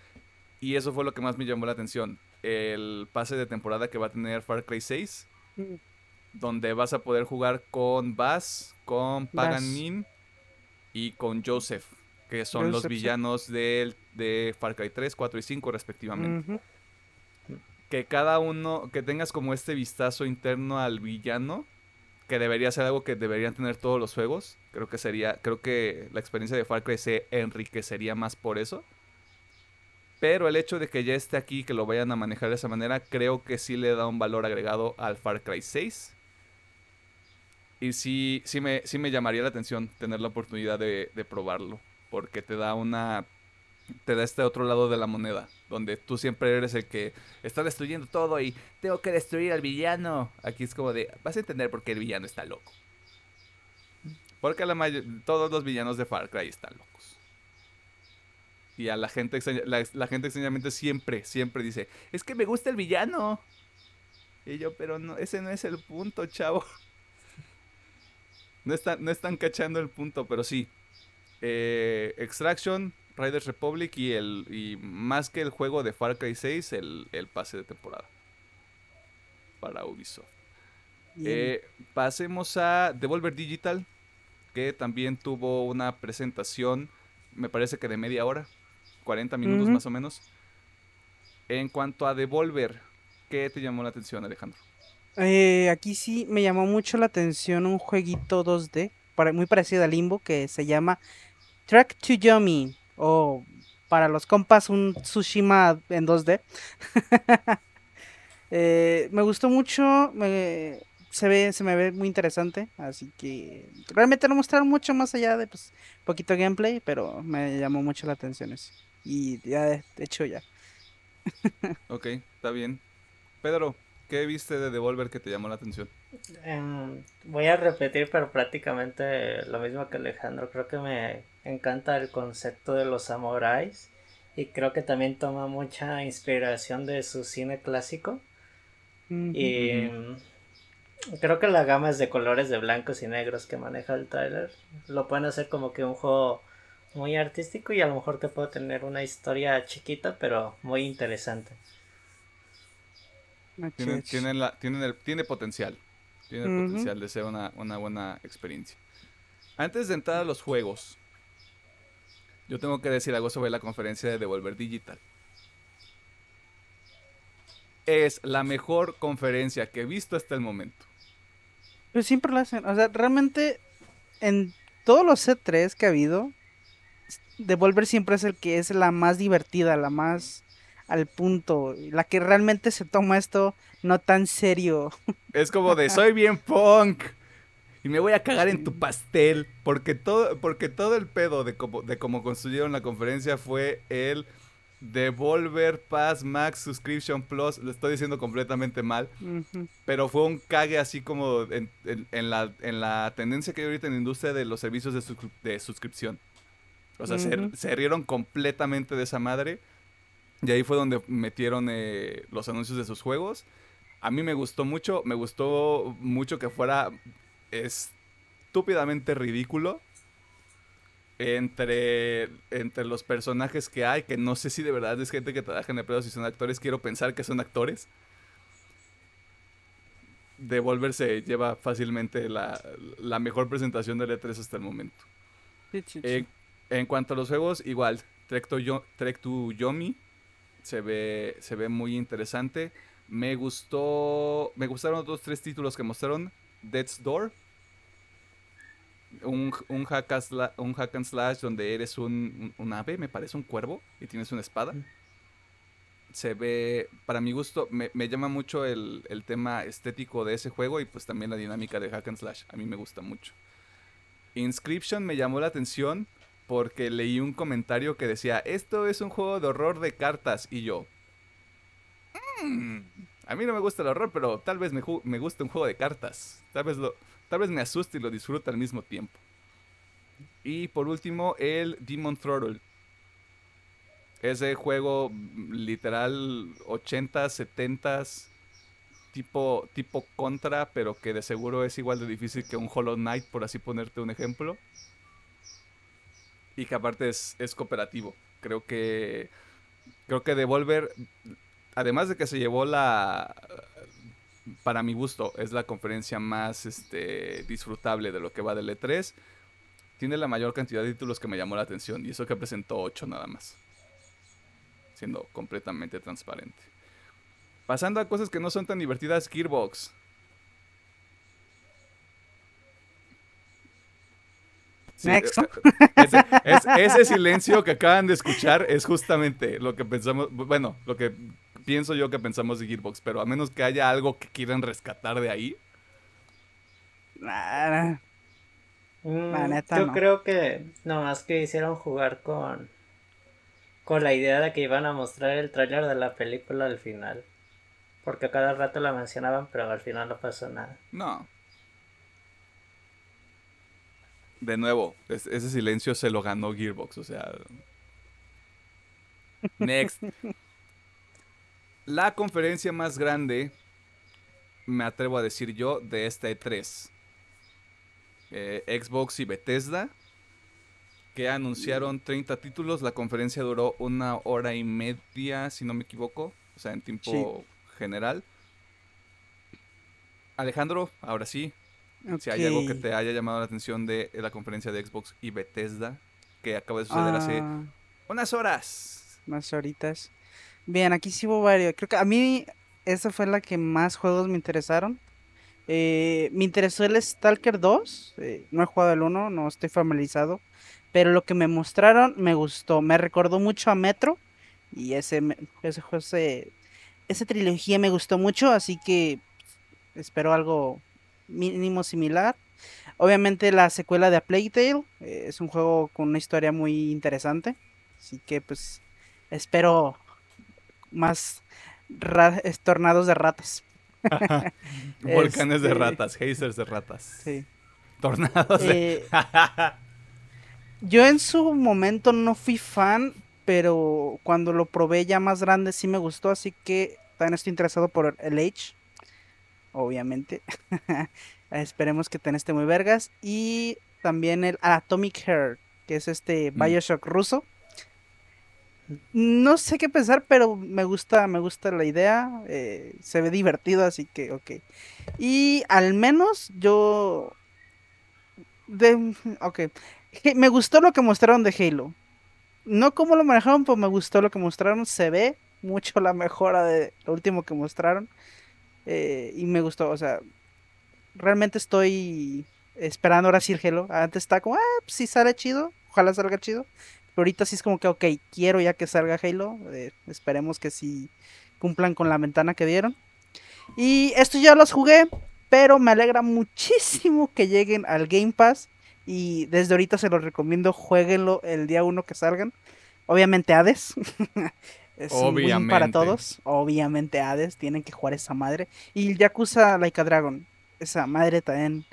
y eso fue lo que más me llamó la atención. El pase de temporada que va a tener Far Cry 6, mm. donde vas a poder jugar con Bass, con Pagan Min y con Joseph, que son los villanos de, de Far Cry 3, 4 y 5 respectivamente. Que cada uno, que tengas como este vistazo interno al villano que debería ser algo que deberían tener todos los juegos. Creo que sería, creo que la experiencia de Far Cry se enriquecería más por eso. Pero el hecho de que ya esté aquí, que lo vayan a manejar de esa manera, creo que sí le da un valor agregado al Far Cry 6. Y sí, sí me, sí me llamaría la atención tener la oportunidad de, de probarlo. Porque te da una te da este otro lado de la moneda, donde tú siempre eres el que está destruyendo todo y tengo que destruir al villano. Aquí es como de, vas a entender por qué el villano está loco. Porque la todos los villanos de Far Cry están locos. Y a la gente, la, gente extrañamente siempre, siempre dice, es que me gusta el villano. Y yo, pero no, ese no es el punto, chavo. No, no están cachando el punto, pero sí. Eh, Extraction Riders Republic y el y más que el juego de Far Cry 6, el, pase de temporada para Ubisoft. Eh, pasemos a Devolver Digital, que también tuvo una presentación, me parece que de media hora, 40 minutos más o menos. En cuanto a Devolver, ¿qué te llamó la atención, Alejandro? Eh, aquí sí me llamó mucho la atención un jueguito 2D, muy parecido a Limbo, que se llama Track to Yummy o para los compas un Tsushima en 2D. Eh, me gustó mucho, se, ve, se me ve muy interesante, así que realmente no mostraron mucho más allá de pues poquito gameplay, pero me llamó mucho la atención eso. Y ya de hecho ya. ok, está bien. Pedro, ¿qué viste de Devolver que te llamó la atención? Em, voy a repetir, pero prácticamente lo mismo que Alejandro. Creo que me encanta el concepto de los samuráis y creo que también toma mucha inspiración de su cine clásico. Y creo que la gama es de colores de blancos y negros que maneja el trailer lo pueden hacer como que un juego muy artístico y a lo mejor que puede tener una historia chiquita pero muy interesante. Tiene, la, tiene potencial. Tiene potencial de ser una, una buena experiencia. Antes de entrar a los juegos, yo tengo que decir algo sobre la conferencia de Devolver Digital. Es la mejor conferencia que he visto hasta el momento. Pues siempre lo hacen. O sea, realmente en todos los C3 que ha habido, Devolver siempre es el que es la más divertida, la más al punto, la que realmente se toma esto no tan serio. Es como de soy bien punk y me voy a cagar en tu pastel. Porque todo, porque todo el pedo de cómo, de cómo construyeron la conferencia fue el Devolver Pass Max Subscription Plus. Lo estoy diciendo completamente mal. Pero fue un cague así como en, la, en la tendencia que hay ahorita en la industria de los servicios de, suscripción. O sea, se, se rieron completamente de esa madre. Y ahí fue donde metieron eh, los anuncios de sus juegos. A mí me gustó mucho, me gustó mucho que fuera estúpidamente ridículo entre, entre los personajes que hay, que no sé si de verdad es gente que trabaja en el pedo, si son actores, quiero pensar que son actores. Devolverse lleva fácilmente la, la mejor presentación de E3 hasta el momento. En, en cuanto a los juegos, igual, Trek to, Yo- Trek to Yomi se ve, se ve muy interesante. Me gustó, me gustaron otros tres títulos que mostraron. Death's Door, un, un, hack, and sla- un hack and slash donde eres un, un, un ave, me parece un cuervo, y tienes una espada. Se ve, para mi gusto, me, me llama mucho el, el tema estético de ese juego y pues también la dinámica de hack and slash. A mí me gusta mucho. Inscription me llamó la atención porque leí un comentario que decía, esto es un juego de horror de cartas y yo. "Mm, a mí no me gusta el horror, pero tal vez me, me gusta un juego de cartas. Tal vez, lo, tal vez me asuste y lo disfruta al mismo tiempo. Y por último, el Demon Throttle. Ese juego mm, literal 80, 70 tipo, tipo contra, pero que de seguro es igual de difícil que un Hollow Knight, por así ponerte un ejemplo. Y que aparte es, es cooperativo. Creo que. Creo que Devolver. Además de que se llevó la. Para mi gusto, es la conferencia más este, disfrutable de lo que va del E3. Tiene la mayor cantidad de títulos que me llamó la atención. Y eso que presentó 8 nada más. Siendo completamente transparente. Pasando a cosas que no son tan divertidas, Gearbox. Sí, Next. eh, ese, es- ese silencio que acaban de escuchar es justamente lo que pensamos, bueno, lo que pienso yo que pensamos de Gearbox, pero a menos que haya algo que quieran rescatar de ahí. Nah, Mm, La neta, yo no. creo que nomás que hicieron jugar con con la idea de que iban a mostrar el tráiler de la película al final. Porque a cada rato la mencionaban, pero al final no pasó nada. No. De nuevo, es- ese silencio se lo ganó Gearbox, o sea. Next. La conferencia más grande, me atrevo a decir yo, de esta E3. Eh, Xbox y Bethesda, que anunciaron 30 títulos. La conferencia duró una hora y media, si no me equivoco, o sea, en tiempo general. Alejandro, ahora sí, si hay algo que te haya llamado la atención de la conferencia de Xbox y Bethesda, que acaba de suceder hace Ah, unas horas. Más horitas. Bien, aquí sí hubo varios. Creo que a mí esa fue la que más juegos me interesaron. Eh, me interesó el Stalker 2. eh, no he jugado el 1, no estoy familiarizado. Pero lo que me mostraron me gustó. Me recordó mucho a Metro. Y ese, ese, ese- esa trilogía me gustó mucho. Así que espero algo mínimo similar. Obviamente la secuela de A Plague Tale. eh, es un juego con una historia muy interesante. Así que pues espero más tornados de ratas. Volcanes de Este- ratas, hazers de ratas. Sí. Tornados de... Eh, yo en su momento no fui fan, pero cuando lo probé ya más grande sí me gustó, así que también estoy interesado por el Age. Obviamente. Esperemos que ten esté muy vergas. Y también el Atomic Heart, que es este Mm. Bioshock ruso. No sé qué pensar, pero me gusta, me gusta la idea. eh, se ve divertido, así que ok. Y al menos yo de, ok. Me gustó lo que mostraron de Halo. No cómo lo manejaron, pero me gustó lo que mostraron. Se ve mucho la mejora de lo último que mostraron. Eh, y me gustó, o sea, realmente estoy esperando ahora sí el Halo. Antes está como, ah, pues si sale chido, ojalá salga chido. Pero ahorita sí es como que, ok, quiero ya que salga Halo. eh, esperemos que sí cumplan con la ventana que dieron. Y esto ya los jugué, pero me alegra muchísimo que lleguen al Game Pass. Y desde ahorita se los recomiendo, jueguenlo el día uno que salgan. Obviamente Hades. es un win para Obviamente. todos. Obviamente Hades, tienen que jugar esa madre. Y el Yakuza Like a Dragon. Esa madre también.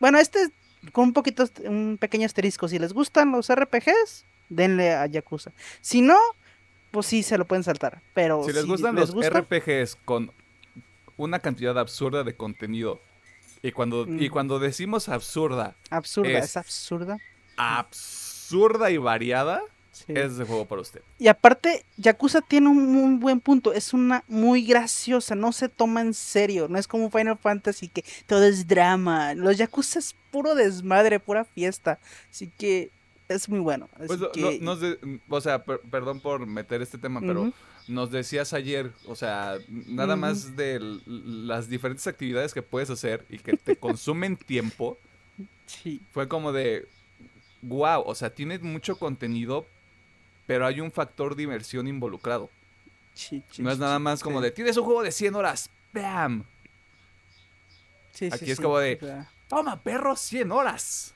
Bueno, este con un poquito, un pequeño asterisco. Si les gustan los RPGs, denle a Yakuza. Si no, pues sí se lo pueden saltar. Pero Si les gustan los RPGs con una cantidad absurda de contenido, y cuando, y Mm. cuando decimos absurda, absurda, es- es absurda. absurda y variada, Sí. es de juego para usted. Y aparte, Yakuza tiene un muy buen punto. Es una muy graciosa, no se toma en serio. No es como Final Fantasy que todo es drama. Los Yakuza es puro desmadre, pura fiesta. Así que es muy bueno. Pues, lo- que- de- o sea, per- perdón por meter este tema, pero nos decías ayer, o sea, nada más de las diferentes actividades que puedes hacer y que te consumen tiempo, Sí, fue como de, wow, o sea, tienes mucho contenido, pero hay un factor diversión involucrado. sí, sí, No es nada más como de, tienes un juego de 100 horas, ¡bam! Sí, sí, aquí es como de- Toma, perro, 100 horas.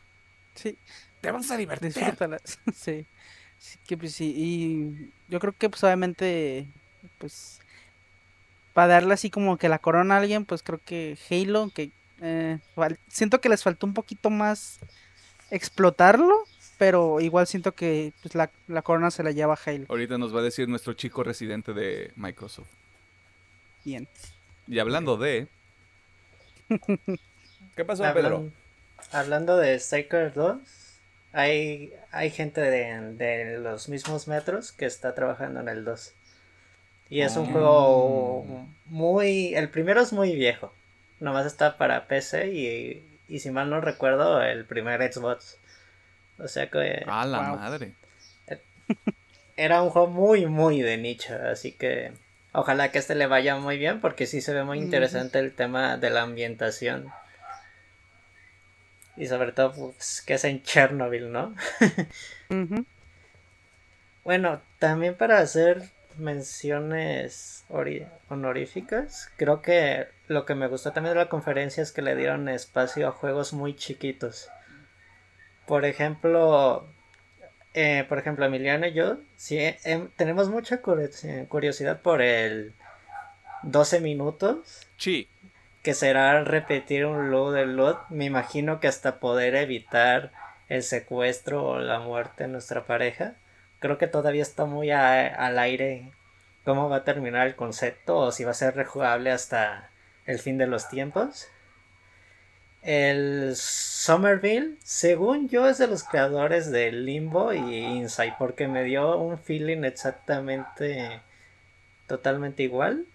Sí, Te vas a divertir. disfrútalas. Sí. Sí, que pues sí. Y yo creo que pues obviamente, pues, para darle así como que la corona a alguien, pues creo que Halo, que eh, siento que les faltó un poquito más explotarlo, pero igual siento que pues la, la corona se la lleva Halo. Ahorita nos va a decir nuestro chico residente de Microsoft. Bien. Y hablando de... ¿Qué pasó, Pedro? Hablan- hablando de Stalker 2, hay, hay gente de, de los mismos metros que está trabajando en el 2. Y es un Ah. juego muy... El primero es muy viejo. Nomás está para PC y, y si mal no recuerdo, el primer Xbox. O sea que Ah, la Wow. madre. era un juego muy, muy de nicho. Así que ojalá que este le vaya muy bien porque sí se ve muy interesante el tema de la ambientación. Y sobre todo pues, que es en Chernobyl, ¿no? Ujú. Bueno, también para hacer menciones ori- honoríficas, creo que lo que me gustó también de la conferencia es que le dieron espacio a juegos muy chiquitos. Por ejemplo, eh, por ejemplo, Emiliano y yo, sí, em, tenemos mucha curi- curiosidad por el 12 minutos, Sí. que será repetir un load de load. Me imagino que hasta poder evitar el secuestro o la muerte de nuestra pareja. Creo que todavía está muy a- al aire cómo va a terminar el concepto o si va a ser rejugable hasta el fin de los tiempos. El Somerville, según yo, es de los creadores de Limbo y Inside, porque me dio un feeling exactamente totalmente igual.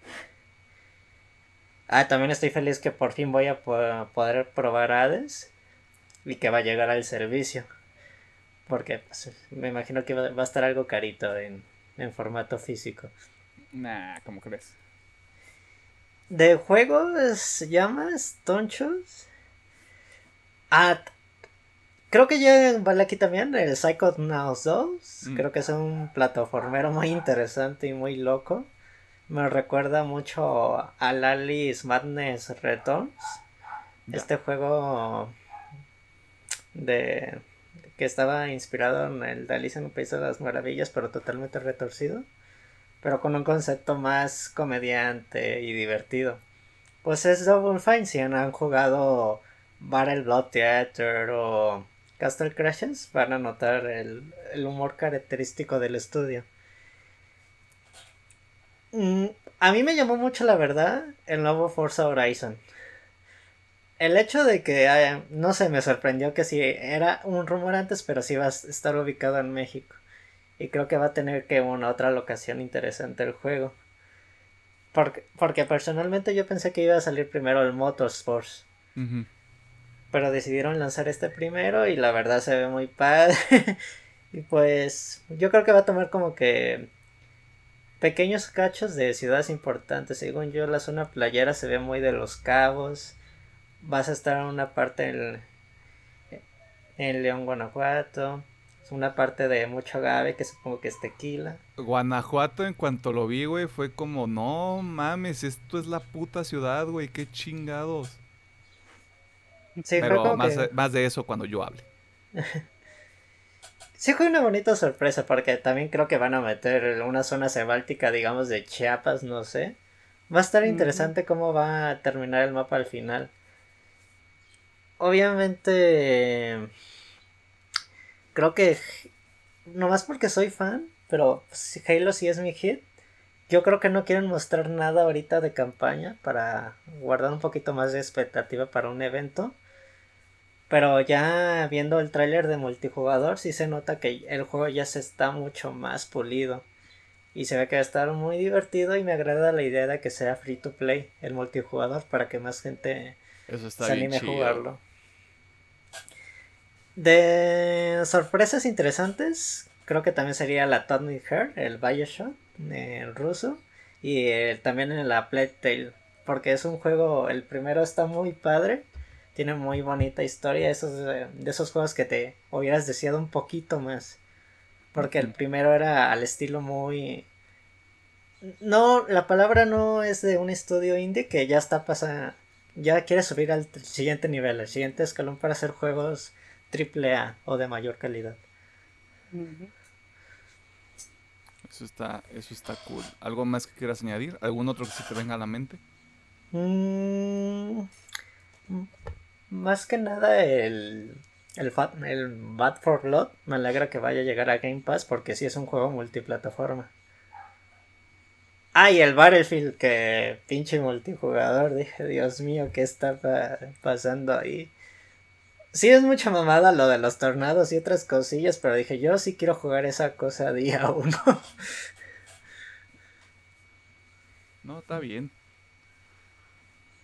Ah, también estoy feliz que por fin voy a po- poder probar Hades y que va a llegar al servicio. Porque pues, me imagino que va, a estar algo carito en, en formato físico. Nah, ¿cómo crees? De juegos se llama Stonchos. Ah, creo que ya vale aquí también el Psychonauts 2. Mm. Creo que es un plataformero muy interesante y muy loco. Me recuerda mucho a Alice Madness Returns. Este juego de que estaba inspirado en el de Alice en el País de las Maravillas, pero totalmente retorcido. Pero con un concepto más comediante y divertido. Pues es Double Fine. Si han jugado Battle Blood Theater o Castle Crashes, van a notar el, el humor característico del estudio. Mm, a mí me llamó mucho la verdad el nuevo Forza Horizon. El hecho de que, eh, no sé, me sorprendió que sí era un rumor antes, pero sí va a estar ubicado en México. Y creo que va a tener que una otra locación interesante el juego. Porque, porque personalmente yo pensé que iba a salir primero el Motorsports. Ujú. Pero decidieron lanzar este primero y la verdad se ve muy padre. y pues yo creo que va a tomar como que pequeños cachos de ciudades importantes. Según yo, la zona playera se ve muy de los cabos. Vas a estar en una parte en, en León, Guanajuato. Una parte de mucho agave que supongo que es tequila. Guanajuato, en cuanto lo vi, güey, fue como, no mames, esto es la puta ciudad, güey, qué chingados. Sí, fue Pero como más, que- más de eso cuando yo hable. Sí fue una bonita sorpresa porque también creo que van a meter una zona sebáltica, digamos, de Chiapas, no sé. Va a estar interesante cómo va a terminar el mapa al final. Obviamente, creo que nomás porque soy fan, pero Halo sí es mi hit. Yo creo que no quieren mostrar nada ahorita de campaña para guardar un poquito más de expectativa para un evento. Pero ya viendo el tráiler de multijugador sí se nota que el juego ya se está mucho más pulido. Y se ve que va a estar muy divertido y me agrada la idea de que sea free to play el multijugador para que más gente se anime a jugarlo. De sorpresas interesantes, creo que también sería la Tony Her, el Bioshock, en ruso, y también en la Plague Tale, porque es un juego, el primero está muy padre, tiene muy bonita historia, esos, de esos juegos que te hubieras deseado un poquito más. Porque el primero era al estilo muy... No, la palabra no es de un estudio indie que ya está pasando... Ya quiere subir al siguiente nivel, al siguiente escalón para hacer juegos triple A o de mayor calidad. Eso está, eso está cool. ¿Algo más que quieras añadir? ¿Algún otro que se te venga a la mente? Mm, más que nada el el, el Bad for Blood me alegra que vaya a llegar a Game Pass porque sí es un juego multiplataforma. Ah, y el Battlefield, que pinche multijugador. Dije, Dios mío, ¿qué está pasando ahí? Sí, es mucha mamada lo de los tornados y otras cosillas, pero dije, yo sí quiero jugar esa cosa día uno. no, está bien.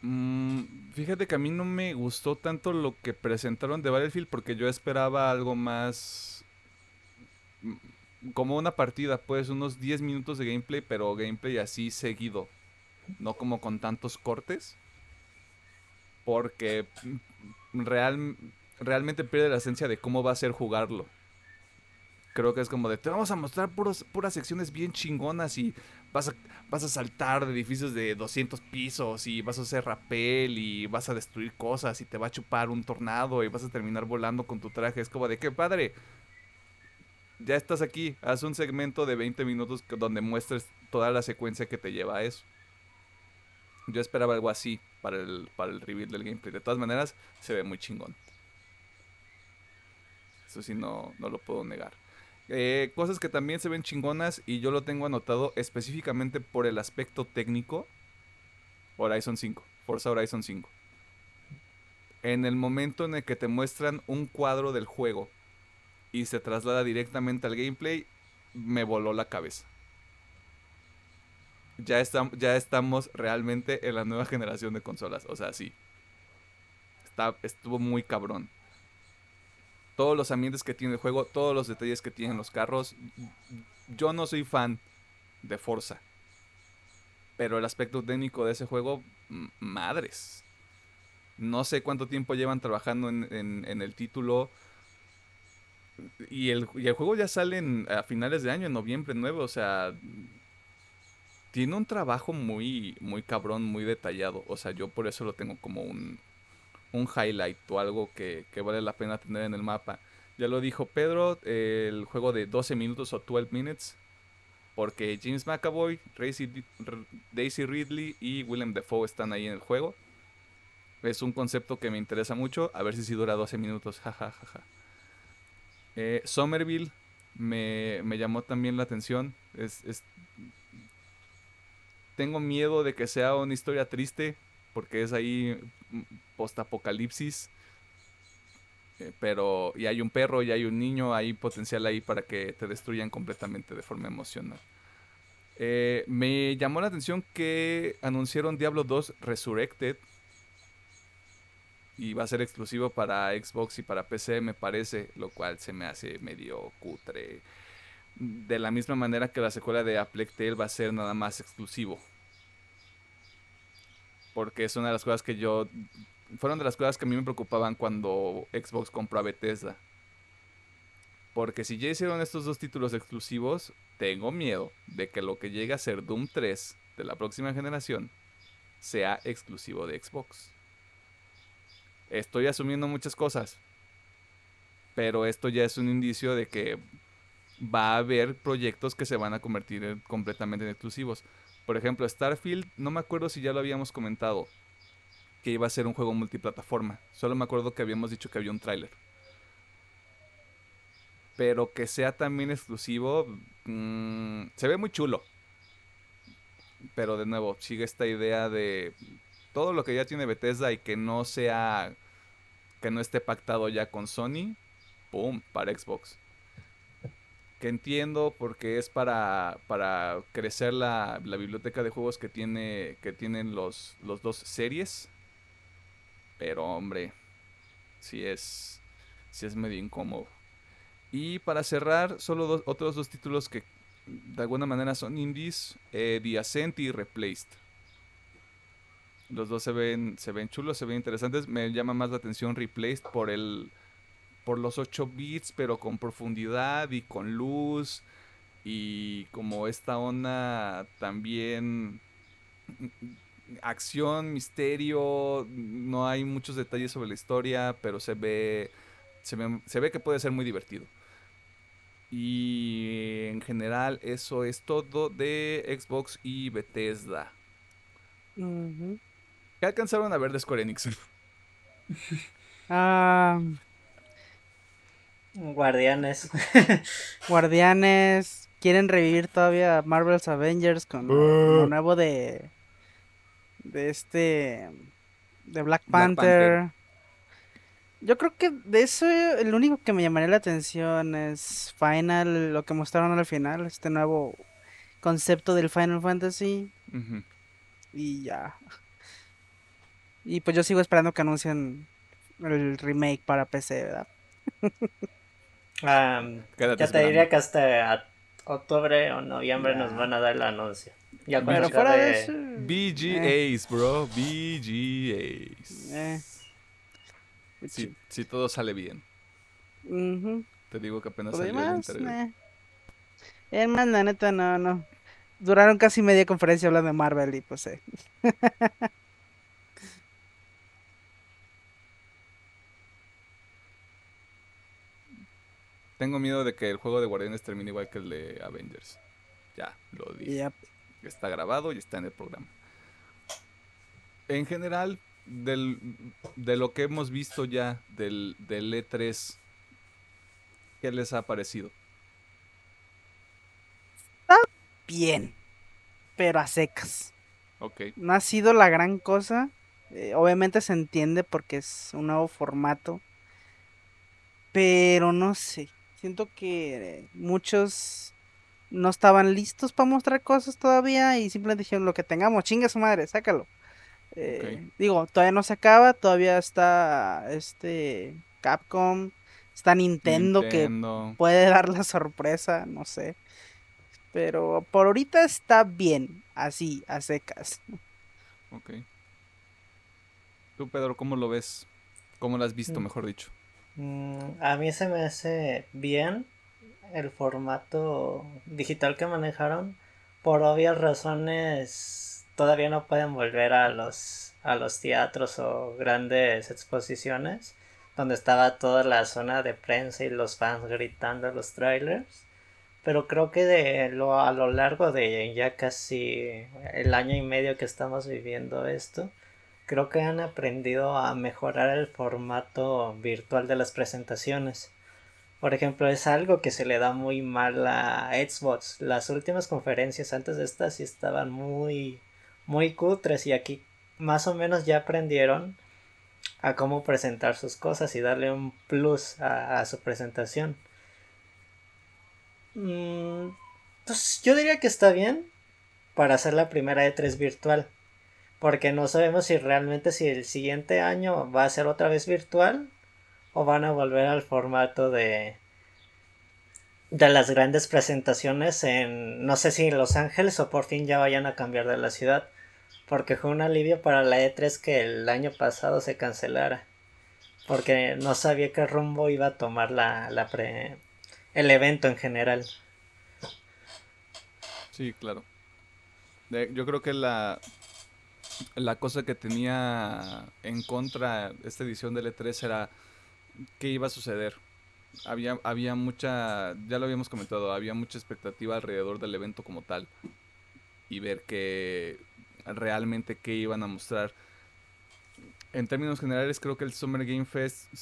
Mm, fíjate que a mí no me gustó tanto lo que presentaron de Battlefield porque yo esperaba algo más mm, como una partida, pues unos 10 minutos de gameplay, pero gameplay así seguido, no como con tantos cortes, porque mm, real, realmente pierde la esencia de cómo va a ser jugarlo. Creo que es como de, te vamos a mostrar puras secciones bien chingonas y vas a, vas a saltar de edificios de 200 pisos y vas a hacer rapel y vas a destruir cosas y te va a chupar un tornado y vas a terminar volando con tu traje. Es como de, qué padre. Ya estás aquí, haz un segmento de 20 minutos donde muestres toda la secuencia que te lleva a eso. Yo esperaba algo así para el, para el reveal del gameplay. De todas maneras, se ve muy chingón. Eso sí, no, no lo puedo negar. Eh, cosas que también se ven chingonas y yo lo tengo anotado específicamente por el aspecto técnico. Horizon 5, Forza Horizon 5. En el momento en el que te muestran un cuadro del juego y se traslada directamente al gameplay, me voló la cabeza. Ya, ya estamos realmente en la nueva generación de consolas. O sea, sí. Está, estuvo muy cabrón todos los ambientes que tiene el juego, todos los detalles que tienen los carros. Yo no soy fan de Forza. Pero el aspecto técnico de ese juego, madres. No sé cuánto tiempo llevan trabajando en, el título. Y el, y el, juego ya sale a finales de año, en noviembre 9. O sea, tiene un trabajo muy, muy cabrón, muy detallado. O sea, yo por eso lo tengo como un, un highlight o algo que, vale la pena tener en el mapa. Ya lo dijo Pedro, el juego de 12 minutos o 12 minutes. Porque James McAvoy, Daisy Ridley y Willem Dafoe están ahí en el juego. Es un concepto que me interesa mucho. A ver si sí dura 12 minutos. Jajajaja. Eh, Somerville me, llamó también la atención. es, Tengo miedo de que sea una historia triste. Porque es ahí post-apocalipsis. Eh, pero, y hay un perro y hay un niño, hay potencial ahí para que te destruyan completamente de forma emocional. Eh, me llamó la atención que anunciaron Diablo 2 Resurrected. Y va a ser exclusivo para Xbox y para PC, me parece, lo cual se me hace medio cutre. De la misma manera que la secuela de A Tale va a ser nada más exclusivo. Porque es una de las cosas que yo fueron de las cosas que a mí me preocupaban cuando Xbox compró a Bethesda. Porque si ya hicieron estos dos títulos exclusivos, tengo miedo de que lo que llegue a ser Doom 3 de la próxima generación sea exclusivo de Xbox. Estoy asumiendo muchas cosas, pero esto ya es un indicio de que va a haber proyectos que se van a convertir completamente en exclusivos. Por ejemplo, Starfield, no me acuerdo si ya lo habíamos comentado, que iba a ser un juego multiplataforma. Solo me acuerdo que habíamos dicho que había un tráiler. pero que sea también exclusivo, mm, se ve muy chulo. Pero de nuevo, sigue esta idea de todo lo que ya tiene Bethesda y que no sea, que no esté pactado ya con Sony, ¡pum!, para Xbox. Que entiendo porque es para, para crecer la, la biblioteca de juegos que, tiene, que tienen los, los dos series. Pero hombre, sí es, sí es medio incómodo. Y para cerrar, solo dos, otros dos títulos que de alguna manera son indies, eh, The Ascent y Replaced. Los dos se ven, se ven chulos, se ven interesantes. Me llama más la atención Replaced por el por los 8 bits, pero con profundidad y con luz. Y como esta onda también acción, misterio, no hay muchos detalles sobre la historia, pero se ve, se ve, se ve que puede ser muy divertido. Y en general eso es todo de Xbox y Bethesda. ¿Qué alcanzaron a ver de Square Enix? Ah, Guardianes. Guardianes. Quieren revivir todavía Marvel's Avengers con lo nuevo de. De este. De Black Panther. Panther. Yo creo que de eso el único que me llamaría la atención es Final, lo que mostraron al final, este nuevo concepto del Final Fantasy. Y ya. Y pues yo sigo esperando que anuncien el remake para PC, ¿verdad? Ya te esperando. diría que hasta octubre o noviembre nos van a dar el anuncio. Ya Pero cuando Pero fuera de eso. BGAs, bro. BGAs. eh, Si, si todo sale bien. Te digo que apenas Lo salió el demás, interview. eh. Es más, la neta, no, no. Duraron casi media conferencia hablando de Marvel y pues eh. Tengo miedo de que el juego de Guardianes termine igual que el de Avengers. Ya, lo dije. Está grabado y está en el programa. En general, del, de lo que hemos visto ya del, del E3, ¿qué les ha parecido? Bien. Pero a secas. Ok. No ha sido la gran cosa. eh, obviamente se entiende porque es un nuevo formato. Pero no sé. Siento que muchos no estaban listos para mostrar cosas todavía y simplemente dijeron lo que tengamos, chinga su madre, sácalo. Eh, Digo, todavía no se acaba, todavía está este Capcom, está Nintendo, que Nintendo. puede dar la sorpresa, no sé. Pero por ahorita está bien, así, a secas. Ok. Tú, Pedro, ¿cómo lo ves? ¿Cómo lo has visto, Mm. mejor dicho? Mm, a mí se me hace bien el formato digital que manejaron. Por obvias razones, todavía no pueden volver a los, a los teatros o grandes exposiciones, donde estaba toda la zona de prensa y los fans gritando los trailers. Pero creo que de lo, a lo largo de ya casi el año y medio que estamos viviendo esto, creo que han aprendido a mejorar el formato virtual de las presentaciones. Por ejemplo, es algo que se le da muy mal a Xbox. Las últimas conferencias antes de estas sí estaban muy, muy cutres y aquí más o menos ya aprendieron a cómo presentar sus cosas y darle un plus a, su presentación. Mm, pues yo diría que está bien para hacer la primera E3 virtual. Porque no sabemos si realmente si el siguiente año va a ser otra vez virtual o van a volver al formato de de las grandes presentaciones en no sé si en Los Ángeles o por fin ya vayan a cambiar de la ciudad porque fue un alivio para la E3 que el año pasado se cancelara porque no sabía qué rumbo iba a tomar la, la pre- el evento en general. Sí, claro. Yo creo que la, la cosa que tenía en contra esta edición del E3 era qué iba a suceder. Había, había mucha, ya lo habíamos comentado, había mucha expectativa alrededor del evento como tal. Y ver que realmente qué iban a mostrar. En términos generales, creo que el Summer Game Fest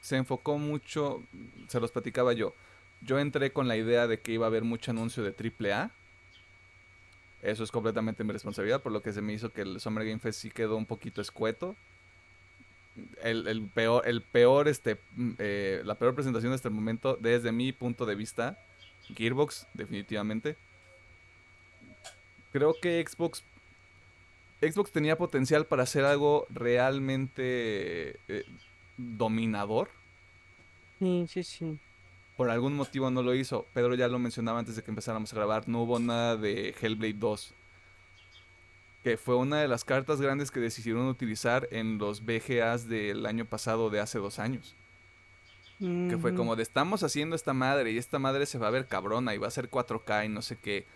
se enfocó mucho, se los platicaba yo. Yo entré con la idea de que iba a haber mucho anuncio de AAA. Eso es completamente mi responsabilidad, por lo que se me hizo que el Summer Game Fest sí quedó un poquito escueto. El, el peor, el peor, este, mm, eh, la peor presentación de este momento, desde mi punto de vista, Gearbox, definitivamente. Creo que Xbox Xbox tenía potencial para hacer algo realmente eh, dominador. Sí, sí, sí. Por algún motivo no lo hizo. Pedro ya lo mencionaba antes de que empezáramos a grabar. No hubo nada de Hellblade 2. Que fue una de las cartas grandes que decidieron utilizar en los BGAs del año pasado, de hace dos años. Que fue como de estamos haciendo esta madre y esta madre se va a ver cabrona y va a ser 4K y no sé qué.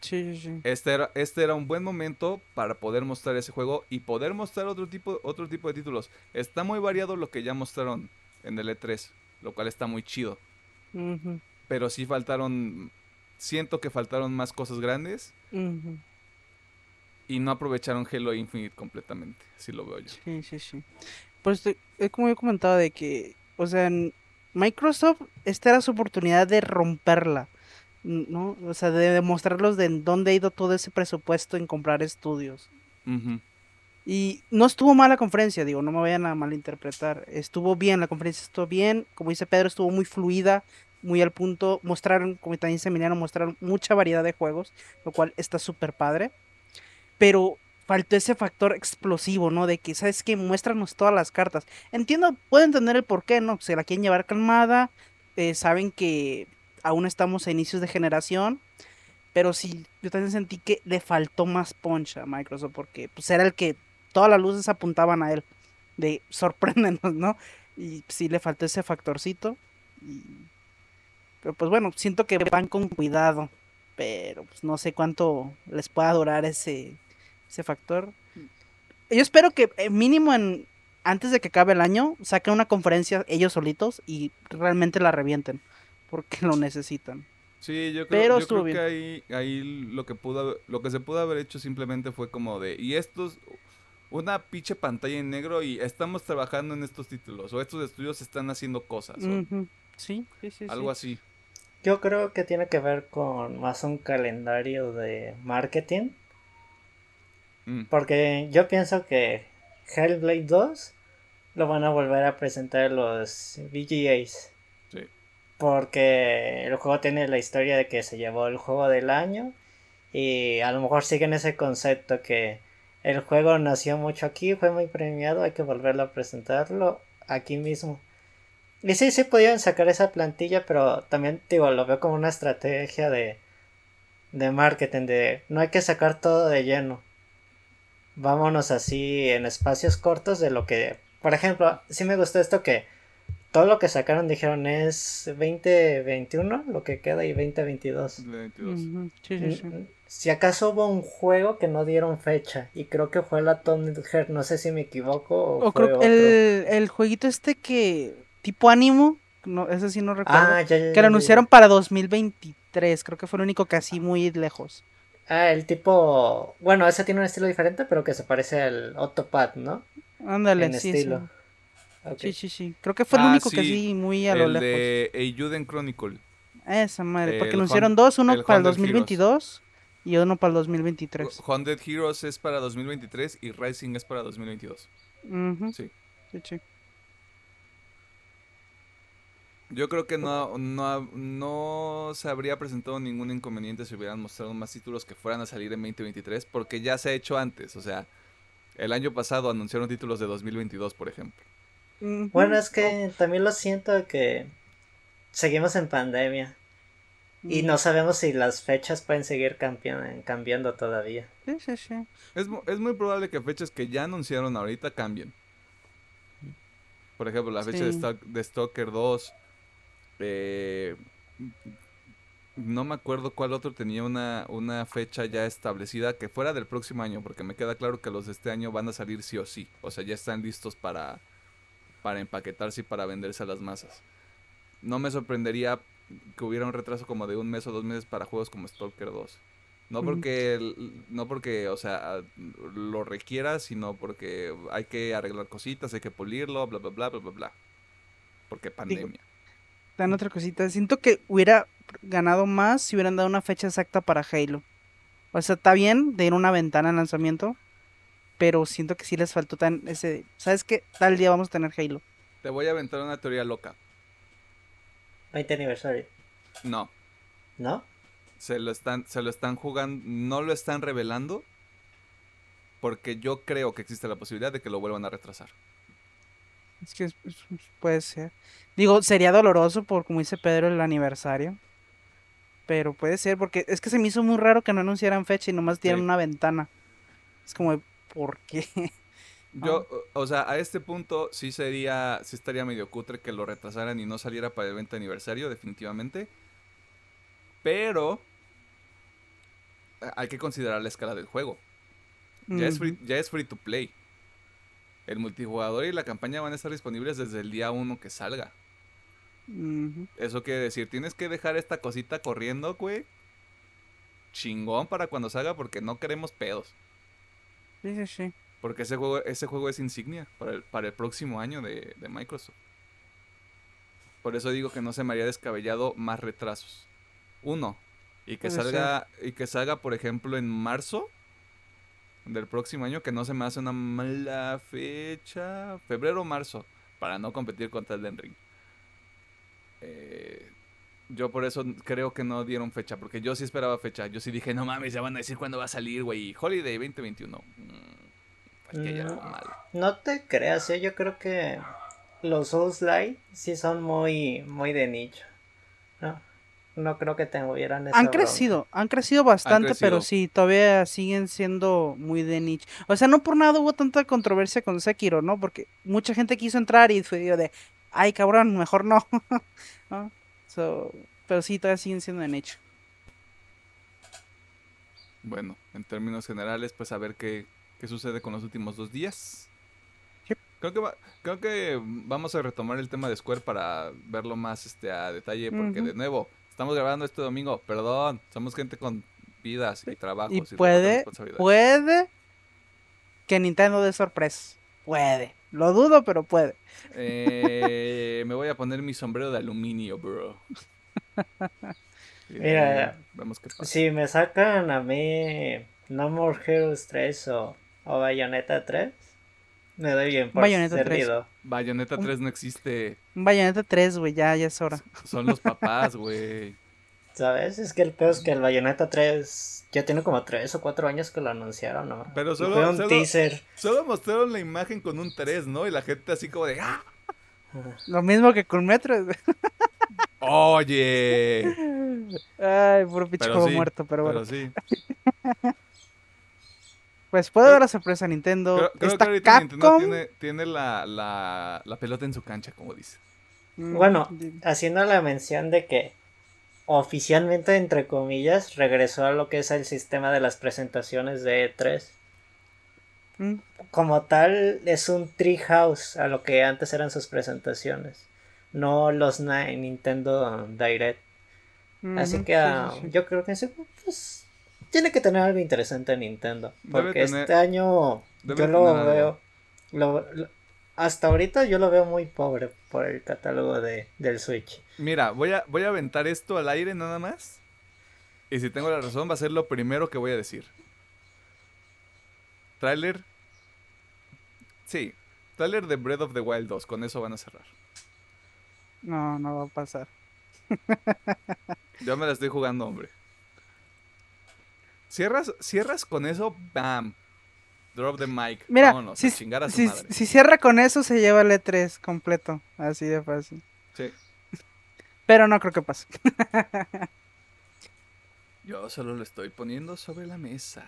Sí, sí, sí. Este era, este era un buen momento para poder mostrar ese juego y poder mostrar otro tipo, otro tipo de títulos. Está muy variado lo que ya mostraron en el E3, lo cual está muy chido. Pero sí faltaron, siento que faltaron más cosas grandes y no aprovecharon Halo Infinite completamente, así lo veo yo. Sí, sí, sí. Pues es como yo comentaba de que, o sea, en Microsoft, esta era su oportunidad de romperla, ¿no? O sea, de demostrarlos de en dónde ha ido todo ese presupuesto en comprar estudios. Y no estuvo mal la conferencia, digo, no me vayan a malinterpretar. Estuvo bien, la conferencia estuvo bien. Como dice Pedro, estuvo muy fluida, muy al punto. Mostraron, como también dice Emiliano, mostraron mucha variedad de juegos, lo cual está súper padre. Pero faltó ese factor explosivo, ¿no? De que, ¿sabes qué? Muéstranos todas las cartas. Entiendo, puedo entender el por qué, ¿no? Se la quieren llevar calmada. eh, saben que aún estamos a inicios de generación. Pero sí, yo también sentí que le faltó más punch a Microsoft porque pues era el que todas las luces apuntaban a él. De sorpréndenos, ¿no? Y sí le faltó ese factorcito. y- Pero pues bueno, siento que van con cuidado. Pero pues no sé cuánto les pueda durar ese, ese factor. Yo espero que eh, mínimo en antes de que acabe el año saquen una conferencia ellos solitos y realmente la revienten. Porque lo necesitan. Sí, yo creo, Pero yo creo que ahí, ahí lo que pudo lo que se pudo haber hecho simplemente fue como de y estos una pinche pantalla en negro y estamos trabajando en estos títulos o estos estudios están haciendo cosas. Sí, sí, sí. algo sí. así. Yo creo que tiene que ver con más un calendario de marketing. Mm, Porque yo pienso que Hellblade 2 lo van a volver a presentar en los VGAs. sí. Porque el juego tiene la historia de que se llevó el juego del año. Y a lo mejor siguen ese concepto que el juego nació mucho aquí, fue muy premiado, hay que volverlo a presentarlo aquí mismo. Y sí, sí pudieron sacar esa plantilla, pero también digo, lo veo como una estrategia de, de marketing, de no hay que sacar todo de lleno. Vámonos así en espacios cortos de lo que, por ejemplo, sí me gustó esto que todo lo que sacaron dijeron es 2021 lo que queda y 2022. 22. Ujú, Sí, sí, sí. Si acaso hubo un juego que no dieron fecha y creo que fue la Tomb Raider, no sé si me equivoco o, O fue creo otro. el, el jueguito este que tipo ánimo, no, ese sí no recuerdo, Ah, ya, ya, ya, que ya, lo anunciaron para 2023, creo que fue el único que así muy lejos. Ah, el tipo, bueno, ese tiene un estilo diferente, pero que se parece al Autopad, ¿no? Ándale, en sí, estilo. sí. Sí, sí, sí. Creo que fue el Ah, único que sí, muy a lo El lejos. de Eiyuden Chronicle. Esa madre, porque el anunciaron dos, uno el para el Hundred 2022 y uno para el 2023. Haunted Heroes es para 2023 y Rising es para 2022. Ujú, Sí. sí, sí. Yo creo que no, no, no se habría presentado ningún inconveniente si hubieran mostrado más títulos que fueran a salir en 2023, porque ya se ha hecho antes. O sea, el año pasado anunciaron títulos de 2022, por ejemplo. Bueno, es que también lo siento de que seguimos en pandemia y no sabemos si las fechas pueden seguir cambian- cambiando todavía. Sí, sí, sí. Es, es muy probable que fechas que ya anunciaron ahorita cambien. Por ejemplo, la fecha de. Stalk- de Stalker 2. eh, no me acuerdo cuál otro tenía una, una fecha ya establecida que fuera del próximo año, porque me queda claro que los de este año van a salir sí o sí. O sea, ya están listos para, para empaquetarse y para venderse a las masas. No me sorprendería que hubiera un retraso como de un mes o dos meses para juegos como Stalker 2. No porque, no porque, o sea, lo requiera, sino porque hay que arreglar cositas, hay que pulirlo, bla, bla, bla, bla, bla, bla. Porque pandemia. Dan otra cosita. Siento que hubiera ganado más si hubieran dado una fecha exacta para Halo. O sea, está bien de ir una ventana de lanzamiento, pero siento que sí les faltó tan ese... ¿Sabes qué? Tal día vamos a tener Halo. Te voy a aventar una teoría loca. 20 aniversario. No, ¿No? se lo están, se lo están jugando, no lo están revelando. Porque yo creo que existe la posibilidad de que lo vuelvan a retrasar. Es que puede ser. Digo, sería doloroso por, como dice Pedro, el aniversario. Pero puede ser, porque es que se me hizo muy raro que no anunciaran fecha y nomás dieran Sí. una ventana. Es como, ¿por qué? Yo, o sea, a este punto sí sería, sí estaría medio cutre que lo retrasaran y no saliera para el 20 aniversario, definitivamente. Pero hay que considerar la escala del juego. Ya, es free, ya es free to play. El multijugador y la campaña van a estar disponibles desde el día 1 que salga. Eso quiere decir, tienes que dejar esta cosita corriendo, güey. Chingón para cuando salga porque no queremos pedos. Sí, sí, sí. Porque ese juego, ese juego es insignia para el, para el próximo año de, de Microsoft. Por eso digo que no se me haría descabellado más retrasos. Uno. Y que Puede salga. Y que salga, por ejemplo, en marzo del próximo año, que no se me hace una mala fecha. Febrero o marzo. Para no competir contra el Ring. Eh, yo por eso creo que no dieron fecha. Porque yo sí esperaba fecha. Yo sí dije, no mames, ya van a decir cuándo va a salir, güey. Holiday 2021. Mm, hay algo Mm. malo. No te creas, ¿eh? yo creo que los Souls Light sí son muy, muy de nicho. No, no creo que tuvieran esa Han bronca. crecido, han crecido bastante, pero crecido. sí, todavía siguen siendo muy de nicho. O sea, no por nada hubo tanta controversia con Sekiro, ¿no? Porque mucha gente quiso entrar y fue de, ay cabrón, mejor no. ¿No? So, pero sí, todavía siguen siendo de nicho. Bueno, en términos generales, pues a ver qué, qué sucede con los últimos dos días. Creo que va- creo que vamos a retomar el tema de Square para verlo más este a detalle, porque de nuevo, estamos grabando este domingo, perdón, somos gente con vidas y trabajos Y y puede, puede que Nintendo dé sorpresa. Puede. Lo dudo, pero puede. Eh, me voy a poner mi sombrero de aluminio, bro. Mira, ahí vemos qué pasa. Si me sacan a mí No More Heroes 3 o, o Bayonetta 3, me doy bien por Bayonetta 3. servido. Bayonetta 3 no existe. Un Bayonetta 3, güey, ya, ya es hora. Son los papás, güey. ¿Sabes? Es que el peor es que el Bayonetta 3 ya tiene como 3 o 4 años que lo anunciaron, ¿no? Pero Y solo- fue un solo- teaser. Solo mostraron la imagen con un 3, ¿no? Y la gente así como de ¡Ah! Lo mismo que con Metro. Oye. Ay, puro juego sí, muerto, pero bueno. Pero sí. Pues puede dar la sorpresa a Nintendo. Creo, creo que Está ahorita Nintendo Capcom. tiene, tiene la, la, la pelota en su cancha, como dice. Mm, Bueno, haciendo la mención de que oficialmente, entre comillas, regresó a lo que es el sistema de las presentaciones de E3. mm, Como tal, es un treehouse a lo que antes eran sus presentaciones, no los Nintendo Direct. Así ujú, que sí, sí, sí. yo creo que sí, pues, tiene que tener algo interesante Nintendo. Porque tener- este año yo lo veo. lo- lo- hasta ahorita yo lo veo muy pobre por el catálogo de, del Switch. Mira, voy a, voy a aventar esto al aire nada más. Y si tengo la razón, va a ser lo primero que voy a decir. Trailer. Sí, trailer de Breath of the Wild 2. Con eso van a cerrar. No, no va a pasar. Yo me la estoy jugando, hombre. Cierras, cierras con eso, bam. Drop the mic. Mira, Vámonos, si, a chingar a su si- madre. si cierra con eso, se lleva el E3 completo. Así de fácil. Sí. Pero no creo que pase. Yo solo lo estoy poniendo sobre la mesa.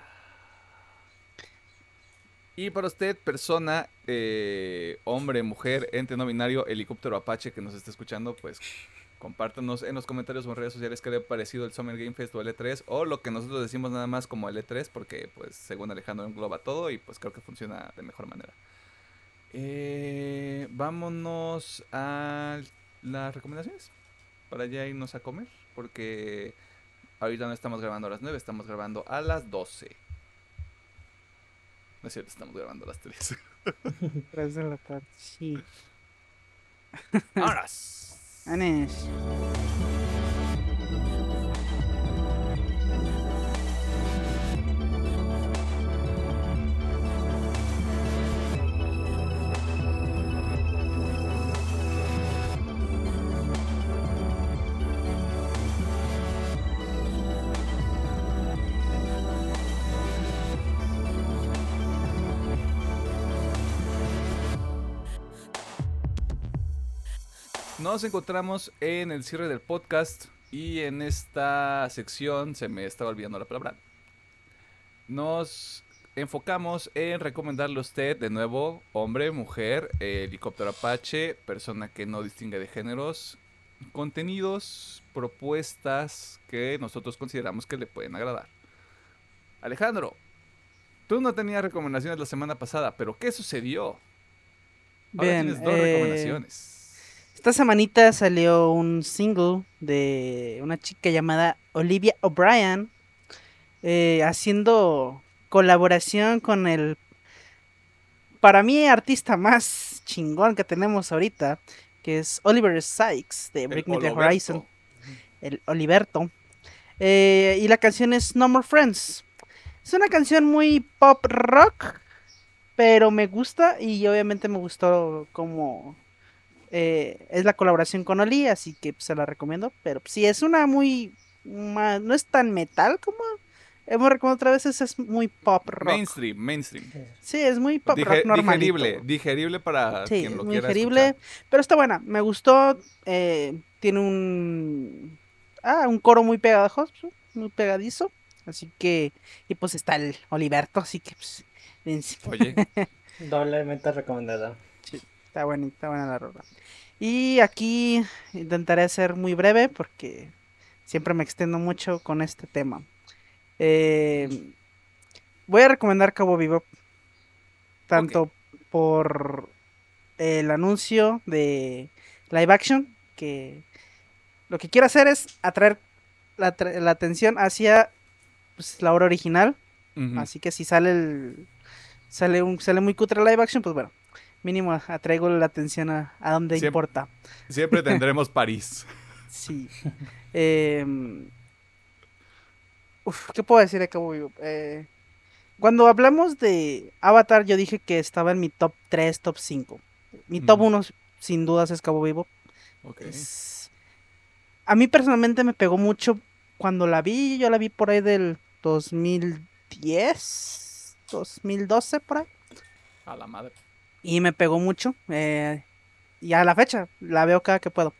Y para usted, persona, eh, hombre, mujer, ente no binario, helicóptero apache que nos está escuchando, pues compártanos en los comentarios o en redes sociales qué le ha parecido el Summer Game Fest o el E3 o lo que nosotros decimos nada más como el E3 porque pues según Alejandro engloba todo y pues creo que funciona de mejor manera. Eh, vámonos a las recomendaciones para ya irnos a comer porque ahorita no estamos grabando a las 9, estamos grabando a las 12. No es cierto, estamos grabando a las 3. Tres de la tarde. Sí. ¡Vámonos! Anés. Nos encontramos en el cierre del podcast y en esta sección se me estaba olvidando la palabra. Nos enfocamos en recomendarle a usted de nuevo, hombre, mujer, eh, helicóptero Apache, persona que no distingue de géneros, contenidos, propuestas que nosotros consideramos que le pueden agradar. Alejandro, tú no tenías recomendaciones la semana pasada, pero ¿qué sucedió? Ahora Bien, tienes dos eh, recomendaciones. Esta semanita salió un single de una chica llamada Olivia O'Brien eh, haciendo colaboración con el, para mí, artista más chingón que tenemos ahorita, que es Oliver Sykes de Bring Me the. Horizon, el Oliverto. Eh, y la canción es No More Friends. Es una canción muy pop rock, pero me gusta y obviamente me gustó como eh, es la colaboración con Oli, así que pues, se la recomiendo. Pero sí, es una muy. ma- no es tan metal como hemos recomendado otras veces, es muy pop rock. Mainstream, mainstream. Sí, es muy pop Dije- rock normalito. digerible, digerible para Sí, quien lo muy quiera digerible, escuchar. pero está buena. Me gustó. eh, tiene un. Ah, un coro muy pegajoso, muy pegadizo. Así que. Y pues está el Oliverto, así que pues. Oye, Doblemente recomendada. Está buena, está buena la rola. Y aquí intentaré ser muy breve porque siempre me extiendo mucho con este tema. Eh, voy a recomendar Cabo Vivo. Tanto por el anuncio de live action, que lo que quiero hacer es atraer la, la atención hacia pues, la obra original. Así que si sale el sale un sale muy cutre live action, pues bueno, mínimo atraigo la atención a, a donde Siempre- importa. siempre tendremos París. Sí. Uf, ¿qué puedo decir de Cabo Vivo? Eh, cuando hablamos de Avatar, yo dije que estaba en mi top 3, top 5. Mi top. 1, sin dudas, es Cabo Vivo. Es- A mí personalmente me pegó mucho cuando la vi. Yo la vi por ahí del 2010, 2012, por ahí. A la madre. Y me pegó mucho. eh, y a la fecha, la veo cada que puedo.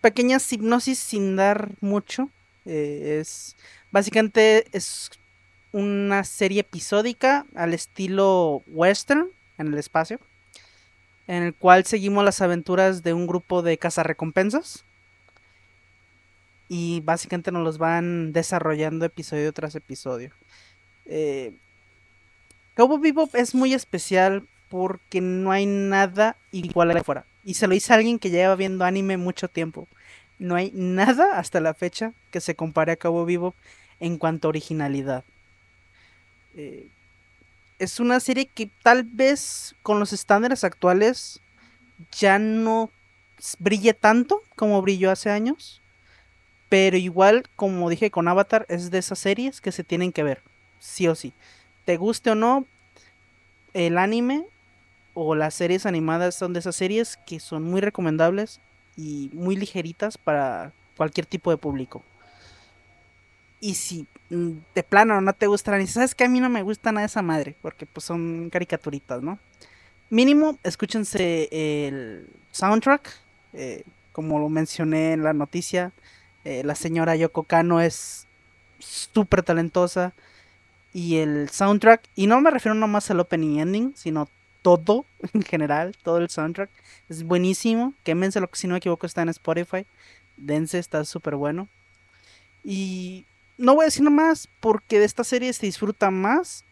Pequeña hipnosis sin dar mucho. eh, es básicamente es una serie episódica al estilo western en el espacio. En el cual seguimos las aventuras de un grupo de cazarrecompensas. Y básicamente nos los van desarrollando episodio tras episodio. Eh, Cowboy Bebop es muy especial porque no hay nada igual allá afuera. Y se lo dice a alguien que lleva viendo anime mucho tiempo. No hay nada hasta la fecha que se compare a Cowboy Bebop en cuanto a originalidad. Eh, es una serie que tal vez con los estándares actuales ya no brille tanto como brilló hace años. Pero igual, como dije con Avatar, es de esas series que se tienen que ver. Sí o sí. Te guste o no, el anime o las series animadas son de esas series que son muy recomendables y muy ligeritas para cualquier tipo de público. Y si mm, de plano no te gusta el anime, sabes que a mí no me gusta nada esa madre, porque pues son caricaturitas, ¿no? Mínimo, escúchense el soundtrack, eh, como lo mencioné en la noticia, eh, la señora Yoko Kano es súper talentosa y el soundtrack, y no me refiero nomás al opening y ending, sino todo en general, todo el soundtrack es buenísimo. Quémense lo que si no me equivoco está en Spotify. Dense, está súper bueno. Y no voy a decir más porque de esta serie se disfruta más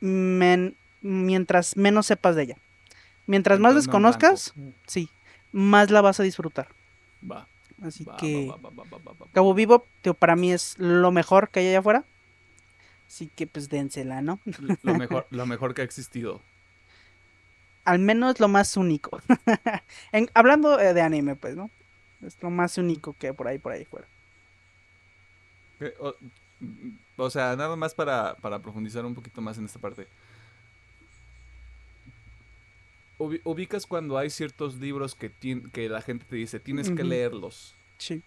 men- mientras menos sepas de ella. Mientras más no desconozcas, sí, más la vas a disfrutar. Va. Así va, que va, va. Cabo Vivo, tío, para mí es lo mejor que hay allá afuera. Así que pues dénsela, ¿no? Lo mejor, lo mejor que ha existido. Al menos lo más único. en, hablando eh, de anime, pues, ¿no? Es lo más único que por ahí, por ahí fuera. Eh, O, o sea, nada más para, para profundizar un poquito más en esta parte. Ubi- ubicas cuando hay ciertos libros que, que la gente te dice, tienes que leerlos. Sí.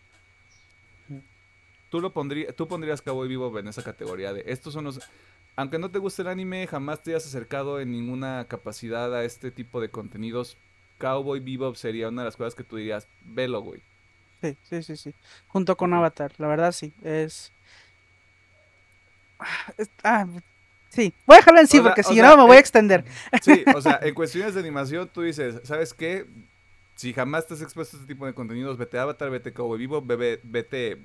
Tú lo pondrías, tú pondrías Cowboy Vivo en esa categoría de estos son los. Aunque no te guste el anime, jamás te hayas acercado en ninguna capacidad a este tipo de contenidos. Cowboy Bebop sería una de las cosas que tú dirías, velo, güey. Sí, sí, sí, sí. Junto con. Avatar, la verdad sí. Es. Ah, es- ah, sí. Voy a dejarlo en sí, O porque si sea, no me voy eh, a extender. Sí, o sea, en cuestiones de animación tú dices, ¿sabes qué? Si jamás te has expuesto a este tipo de contenidos, vete Avatar, vete Cowboy vete, vete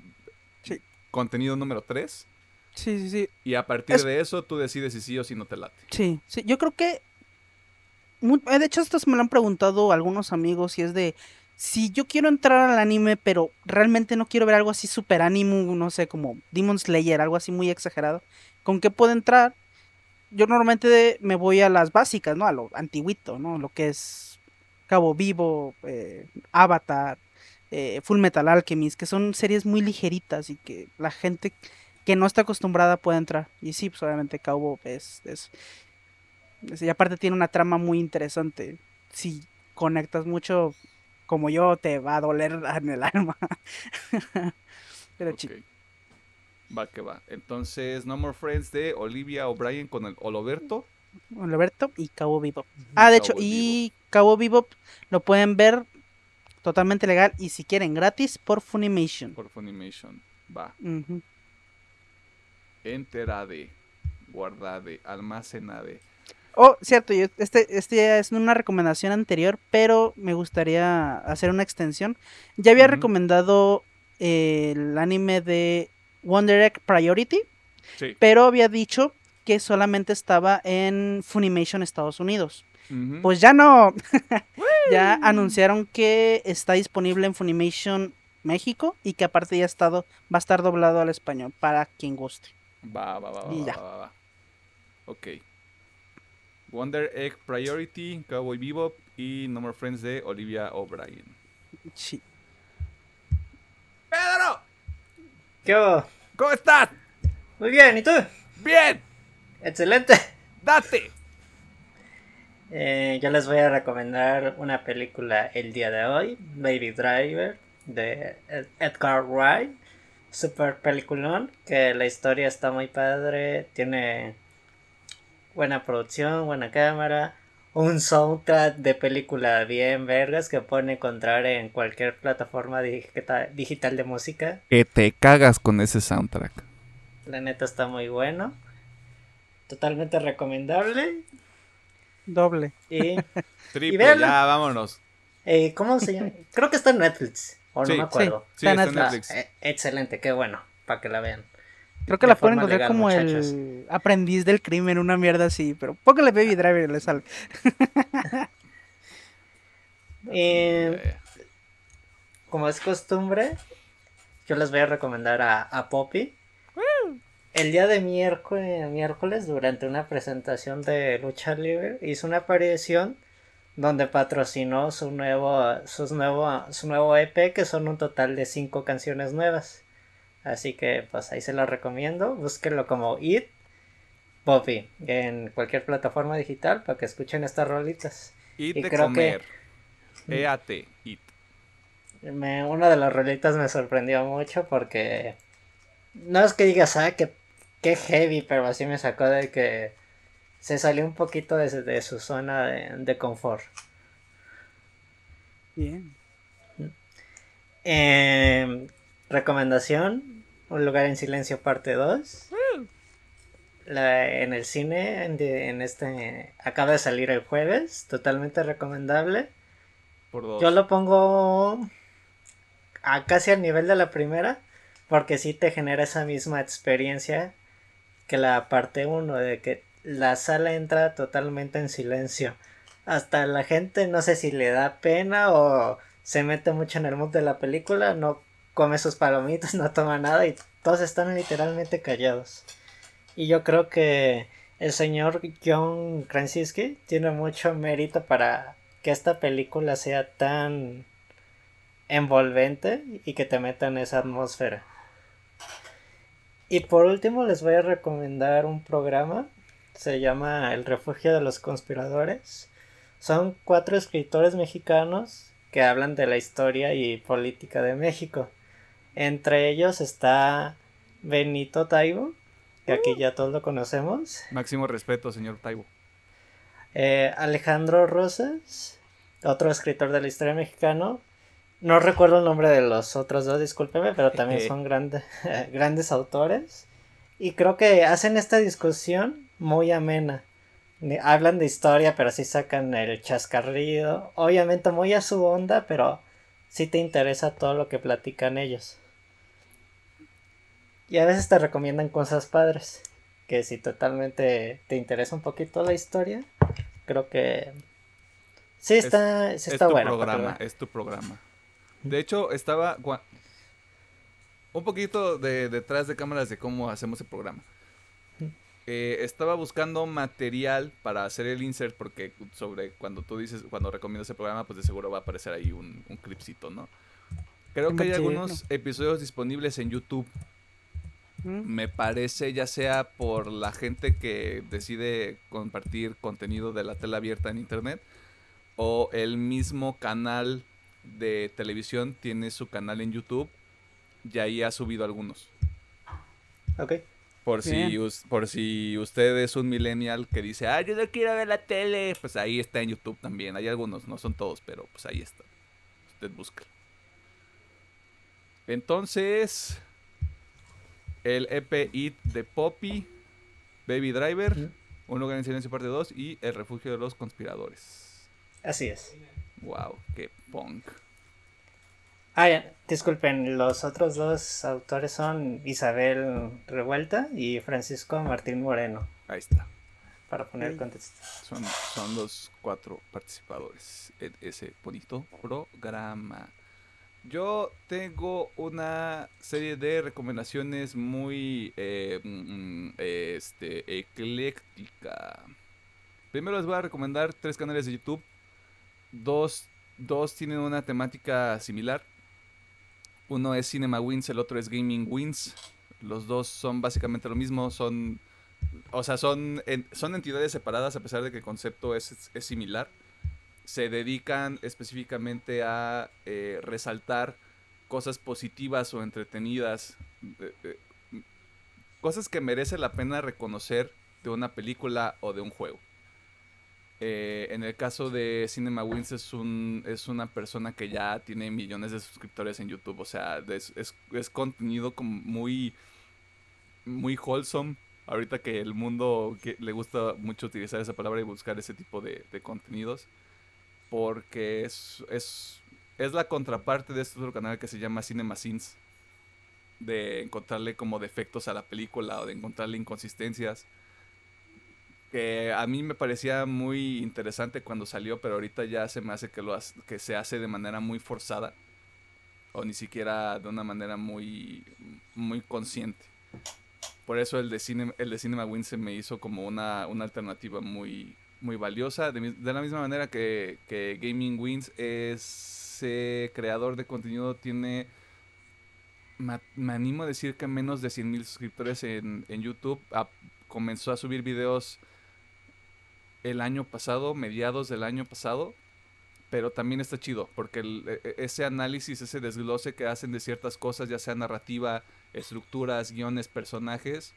Sí. contenido número 3. Sí, sí, sí. Y a partir Es- de eso tú decides si sí o si no te late. Sí, sí. Yo creo que. eh, De hecho, esto me lo han preguntado algunos amigos y es de. Si yo quiero entrar al anime, pero realmente no quiero ver algo así super ánimo, no sé, como Demon Slayer, algo así muy exagerado, ¿con qué puedo entrar? Yo normalmente me voy a las básicas, ¿no? A lo antiguito, ¿no? Lo que es Cabo Vivo, eh, Avatar, eh, Full Metal Alchemist, que son series muy ligeritas y que la gente que no está acostumbrada puede entrar. Y sí, pues obviamente Cabo es, es, es- y aparte tiene una trama muy interesante. Si conectas mucho como yo, te va a doler en el alma. Pero chico. Ok. Va que va. Entonces, No More Friends de Olivia O'Brien con el Oloberto. Alberto y Cabo Vivo. Ah, de hecho, y Cabo Vivo lo pueden ver totalmente legal y si quieren gratis por Funimation. por Funimation. Va. Ujú. Enterade. Guardade. Almacenade. Oh, cierto, yo- este, este ya es una recomendación anterior, pero me gustaría hacer una extensión. Ya había recomendado eh, el anime de Wonder Egg Priority, Sí. pero había dicho que solamente estaba en Funimation Estados Unidos. Pues ya no. ya anunciaron que está disponible en Funimation México y que aparte ya ha estado, va a estar doblado al español para quien guste. Va, va, va, va, Y va, ya. va, va. Ok. Wonder Egg Priority, Cowboy Bebop y No More Friends de Olivia O'Brien. Sí. ¡Pedro! ¿Qué hubo? ¿Cómo estás? Muy bien, ¿y tú? ¡Bien! Excelente. ¡Date! Eh, yo les voy a recomendar una película el día de hoy, Baby Driver, de Ed- Edgar Wright. Super peliculón, que la historia está muy padre, tiene buena producción, buena cámara, un soundtrack de película bien vergas que pueden encontrar en cualquier plataforma digita- digital de música. Que te cagas con ese soundtrack. La neta está muy bueno. Totalmente recomendable. Doble. Y Triple, véanlo. ya, vámonos. Eh, ¿Cómo se llama? Creo que está en Netflix. O Sí, no me acuerdo. Sí, Está en está en Netflix. Netflix. Ah, eh, excelente, qué bueno. Para que la vean. Creo que De la pueden forma encontrar legal, como muchachos. el aprendiz del crimen, una mierda así, pero póngale Baby Driver y le sale. Eh, como es costumbre, yo les voy a recomendar a, a Poppy. El día de miércoles, miércoles, durante una presentación de Lucha Libre, hizo una aparición donde patrocinó su nuevo, sus nuevo, su nuevo EP, que son un total de cinco canciones nuevas. Así que pues ahí se lo recomiendo. Búsquenlo como It Poppy en cualquier plataforma digital para que escuchen estas rolitas. Eat y de creo que- comer. EAT. Eat. Me, una de las rolitas me sorprendió mucho porque no es que digas, ah, que, que heavy, pero así me sacó de que se salió un poquito de, su- de su zona de, de confort. Bien. Eh, recomendación, Un lugar en silencio parte 2. La- en el cine, en, de- en este, acaba de salir el jueves, totalmente recomendable. Por dos. Yo lo pongo a casi al nivel de la primera, porque sí te genera esa misma experiencia que la parte 1, de que la sala entra totalmente en silencio. Hasta la gente no sé si le da pena o se mete mucho en el mood de la película, no come sus palomitas, no toma nada y todos están literalmente callados. Y yo creo que el señor John Krasinski tiene mucho mérito para que esta película sea tan envolvente y que te meta en esa atmósfera. Y por último les voy a recomendar un programa, se llama El refugio de los conspiradores. Son cuatro escritores mexicanos que hablan de la historia y política de México. Entre ellos está Benito Taibo, que aquí ya todos lo conocemos. Máximo respeto, señor Taibo. Eh, Alejandro Rosas, otro escritor de la historia mexicano. No recuerdo el nombre de los otros dos, discúlpeme, pero también son grandes grandes autores. Y creo que hacen esta discusión muy amena. Hablan de historia, pero sí sacan el chascarrido. Obviamente muy a su onda, pero sí te interesa todo lo que platican ellos. Y a veces te recomiendan cosas padres. Que si totalmente te interesa un poquito la historia, creo que sí está, es, está tu bueno. Programa, es tu programa. De hecho, estaba un poquito de detrás de cámaras de cómo hacemos el programa. Eh, estaba buscando material para hacer el insert porque sobre cuando tú dices, cuando recomiendas el programa, pues de seguro va a aparecer ahí un, un clipcito, ¿no? Creo que hay algunos episodios disponibles en YouTube. Me parece ya sea por la gente que decide compartir contenido de la tela abierta en internet o el mismo canal de televisión tiene su canal en YouTube y ahí ha subido algunos. Ok. Por si, por si usted es un millennial que dice, ah, yo no quiero ver la tele, pues ahí está en YouTube también. Hay algunos, no son todos, pero pues ahí está. Usted busca. Entonces, el EP It de Poppy, Baby Driver, Un lugar en silencio parte 2 y El refugio de los conspiradores. Así es. Wow, qué punk. Ah, ya, disculpen, los otros dos autores son Isabel Revuelta y Francisco Martín Moreno. Ahí está. Para poner contexto. Son, son los cuatro participadores en ese bonito programa. Yo tengo una serie de recomendaciones muy eh, mm, este, ecléctica. Primero les voy a recomendar tres canales de YouTube. Dos, dos tienen una temática similar. Uno es Cinema Wins, el otro es Gaming Wins. Los dos son básicamente lo mismo. Son, o sea, son, son entidades separadas a pesar de que el concepto es, es similar se dedican específicamente a eh, resaltar cosas positivas o entretenidas, eh, eh, cosas que merece la pena reconocer de una película o de un juego. En el caso de Cinema Wins es, un, es una persona que ya tiene millones de suscriptores en YouTube, o sea, es, es, contenido como muy, muy wholesome. Ahorita que el mundo le gusta mucho utilizar esa palabra y buscar ese tipo de, de contenidos porque es, es, es la contraparte de este otro canal que se llama Cinema Sins. De encontrarle como defectos a la película o de encontrarle inconsistencias. Que a mí me parecía muy interesante cuando salió, pero ahorita ya se me hace que, lo que se hace de manera muy forzada. O ni siquiera de una manera muy, muy consciente. Por eso el de, cine, el de Cinema Win se me hizo como una, una alternativa muy, muy valiosa. De, la misma manera que, Gaming Wins, ese creador de contenido tiene, me, animo a decir que menos de 100 mil suscriptores en, YouTube. comenzó a subir videos el año pasado, mediados del año pasado. Pero también está chido, porque e, e, ese análisis, ese desglose que hacen de ciertas cosas, ya sea narrativa, estructuras, guiones, personajes,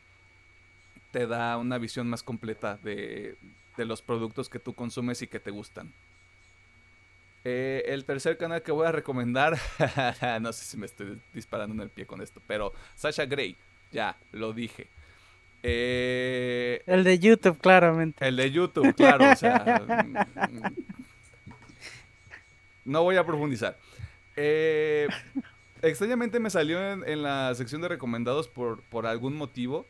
te da una visión más completa de, los productos que tú consumes y que te gustan. Eh, el tercer canal que voy a recomendar, no sé si me estoy disparando en el pie con esto, pero Sasha Gray, ya, lo dije. Eh, el de YouTube, claramente. El de YouTube, claro, o sea, no voy a profundizar. Eh, extrañamente me salió en, la sección de recomendados por, por algún motivo.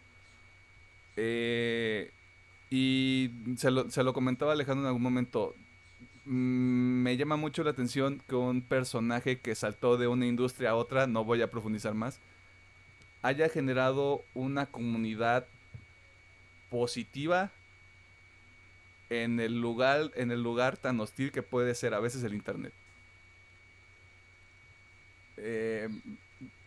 Eh, y se lo, se lo comentaba Alejandro en algún momento. Mm, me llama mucho la atención que un personaje que saltó de una industria a otra, no voy a profundizar más, haya generado una comunidad positiva en el lugar, en el lugar tan hostil que puede ser a veces el internet. Eh,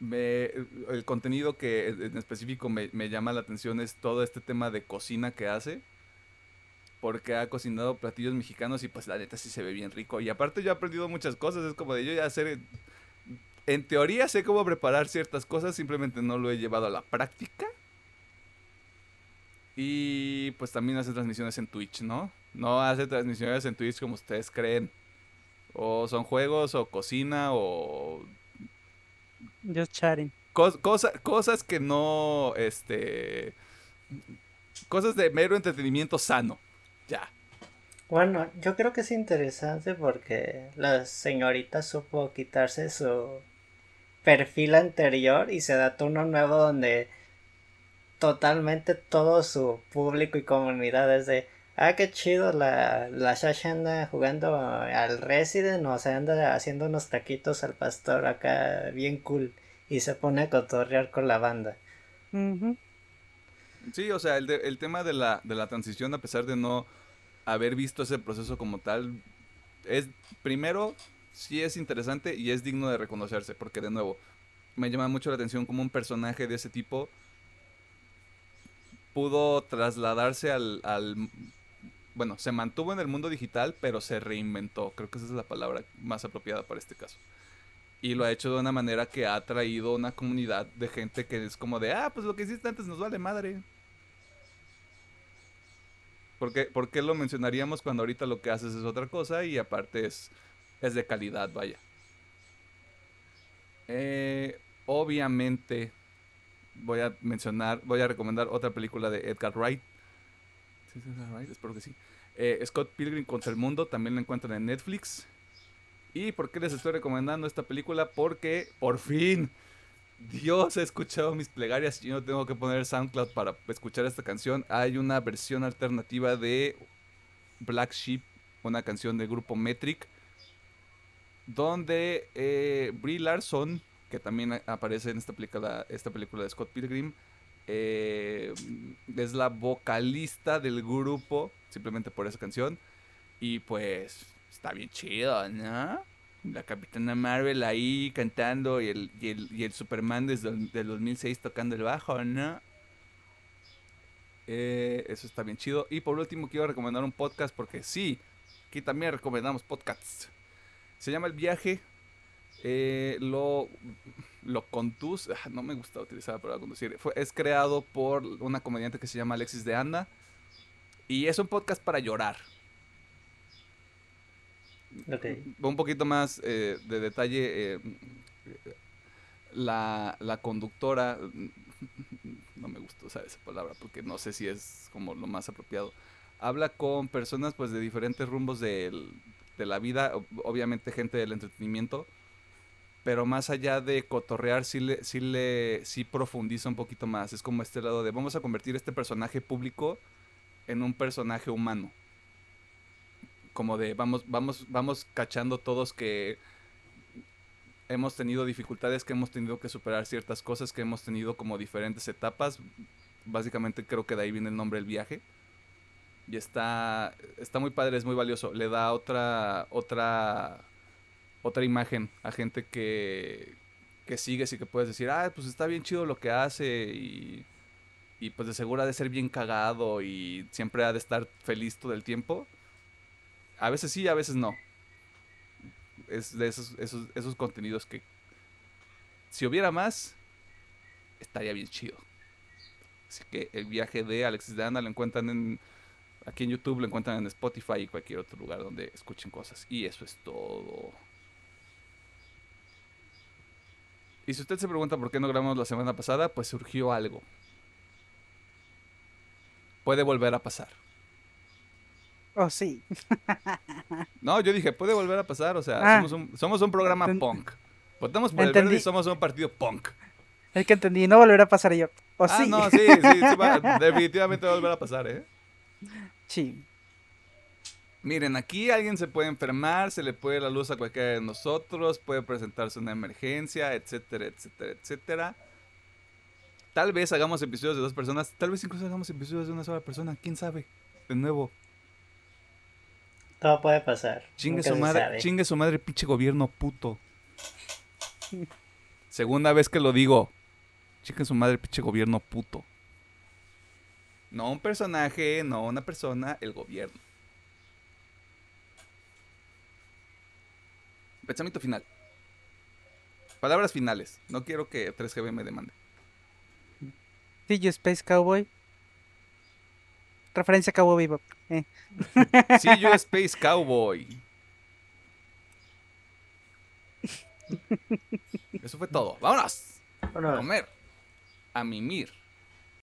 el contenido que en específico me, me, llama la atención es todo este tema de cocina que hace. Porque ha cocinado platillos mexicanos y pues la neta sí se ve bien rico. Y aparte yo he aprendido muchas cosas. Es como de yo ya hacer... En teoría sé cómo preparar ciertas cosas, simplemente no lo he llevado a la práctica. Y pues también hace transmisiones en Twitch, ¿no? No hace transmisiones en Twitch como ustedes creen. O son juegos, o cocina, o. Just chatting. cosas que no. Este. Cosas de mero entretenimiento sano. Ya. Bueno, yo creo que es interesante porque la señorita supo quitarse su perfil anterior y se da uno nuevo donde totalmente todo su público y comunidad es de, ah, qué chido, la, la Sasha anda jugando al Resident, o sea, anda haciendo unos taquitos al pastor acá, bien cool, y se pone a cotorrear con la banda. Sí, o sea, el, el tema de la, de la transición, a pesar de no haber visto ese proceso como tal, es, primero, sí es interesante y es digno de reconocerse, porque de nuevo, me llama mucho la atención como un personaje de ese tipo pudo trasladarse al, Bueno, se mantuvo en el mundo digital, pero se reinventó. Creo que esa es la palabra más apropiada para este caso. Y lo ha hecho de una manera que ha traído una comunidad de gente que es como de, ah, pues lo que hiciste antes nos vale madre. ¿Por qué lo mencionaríamos cuando ahorita lo que haces es otra cosa y aparte es, es de calidad, vaya? Eh, obviamente voy a mencionar, voy a recomendar otra película de Edgar Wright. ¿Sí Edgar Wright? Espero que sí. Eh, Scott Pilgrim contra el mundo, también la encuentran en Netflix. ¿Y por qué les estoy recomendando esta película? Porque por fin Dios ha escuchado mis plegarias y no tengo que poner SoundCloud para escuchar esta canción. Hay una versión alternativa de Black Sheep, una canción del grupo Metric, donde eh, Brie Larson que también aparece en esta película, esta película de Scott Pilgrim. Eh, es la vocalista del grupo, simplemente por esa canción. Y pues está bien chido, ¿no? La Capitana Marvel ahí cantando y el, y el, Superman desde el 2006 tocando el bajo, ¿no? Eh, eso está bien chido. Y por último quiero recomendar un podcast porque sí, aquí también recomendamos podcasts. Se llama El Viaje eh, lo, lo conduce, ah, no me gusta utilizar para conducir, Fue, es creado por una comediante que se llama Alexis de Anda y es un podcast para llorar. Un poquito más eh, de detalle, eh, la, la conductora, no me gusta usar esa palabra porque no sé si es como lo más apropiado, habla con personas pues de diferentes rumbos de, de la vida, obviamente gente del entretenimiento, pero más allá de cotorrear, sí le, sí le, sí profundiza un poquito más. Es como este lado de vamos a convertir este personaje público en un personaje humano. Como de vamos, vamos, vamos cachando todos que hemos tenido dificultades, que hemos tenido que superar ciertas cosas, que hemos tenido como diferentes etapas. Básicamente creo que de ahí viene el nombre del viaje. Y está, está muy padre, es muy valioso. Le da otra, otra otra imagen a gente que, que sigues y que puedes decir, ah, pues está bien chido lo que hace y, y pues de seguro ha de ser bien cagado y siempre ha de estar feliz todo el tiempo. A veces sí, a veces no. Es de esos, esos, contenidos que si hubiera más, estaría bien chido. Así que el viaje de Alexis de Anda lo encuentran en, aquí en YouTube, lo encuentran en Spotify y cualquier otro lugar donde escuchen cosas. Y eso es todo. Y si usted se pregunta por qué no grabamos la semana pasada, pues surgió algo. Puede volver a pasar. Oh, sí. no, yo dije, puede volver a pasar. O sea, ah. somos, un, somos, un, programa punk. Votamos por el verde y somos un partido punk. Es que entendí, no volverá a pasar yo. ¿O ah, sí? no, sí, sí, sí definitivamente va a volver a pasar, ¿eh? Sí. Miren, aquí alguien se puede enfermar, se le puede la luz a cualquiera de nosotros, puede presentarse una emergencia, etcétera, etcétera, etcétera. Tal vez hagamos episodios de dos personas, tal vez incluso hagamos episodios de una sola persona, quién sabe. De nuevo, todo puede pasar. Chingue nunca su madre, sabe. chingue su madre, pinche gobierno puto. Segunda vez que lo digo. Chingue su madre, pinche gobierno puto. No un personaje, no una persona, el gobierno. Pensamiento final. Palabras finales. No quiero que 3GB me demande. See you, Space Cowboy. Referencia a Cowboy Bebop. Eh. See you, Space Cowboy. Eso fue todo. ¡Vámonos! A comer. A mimir.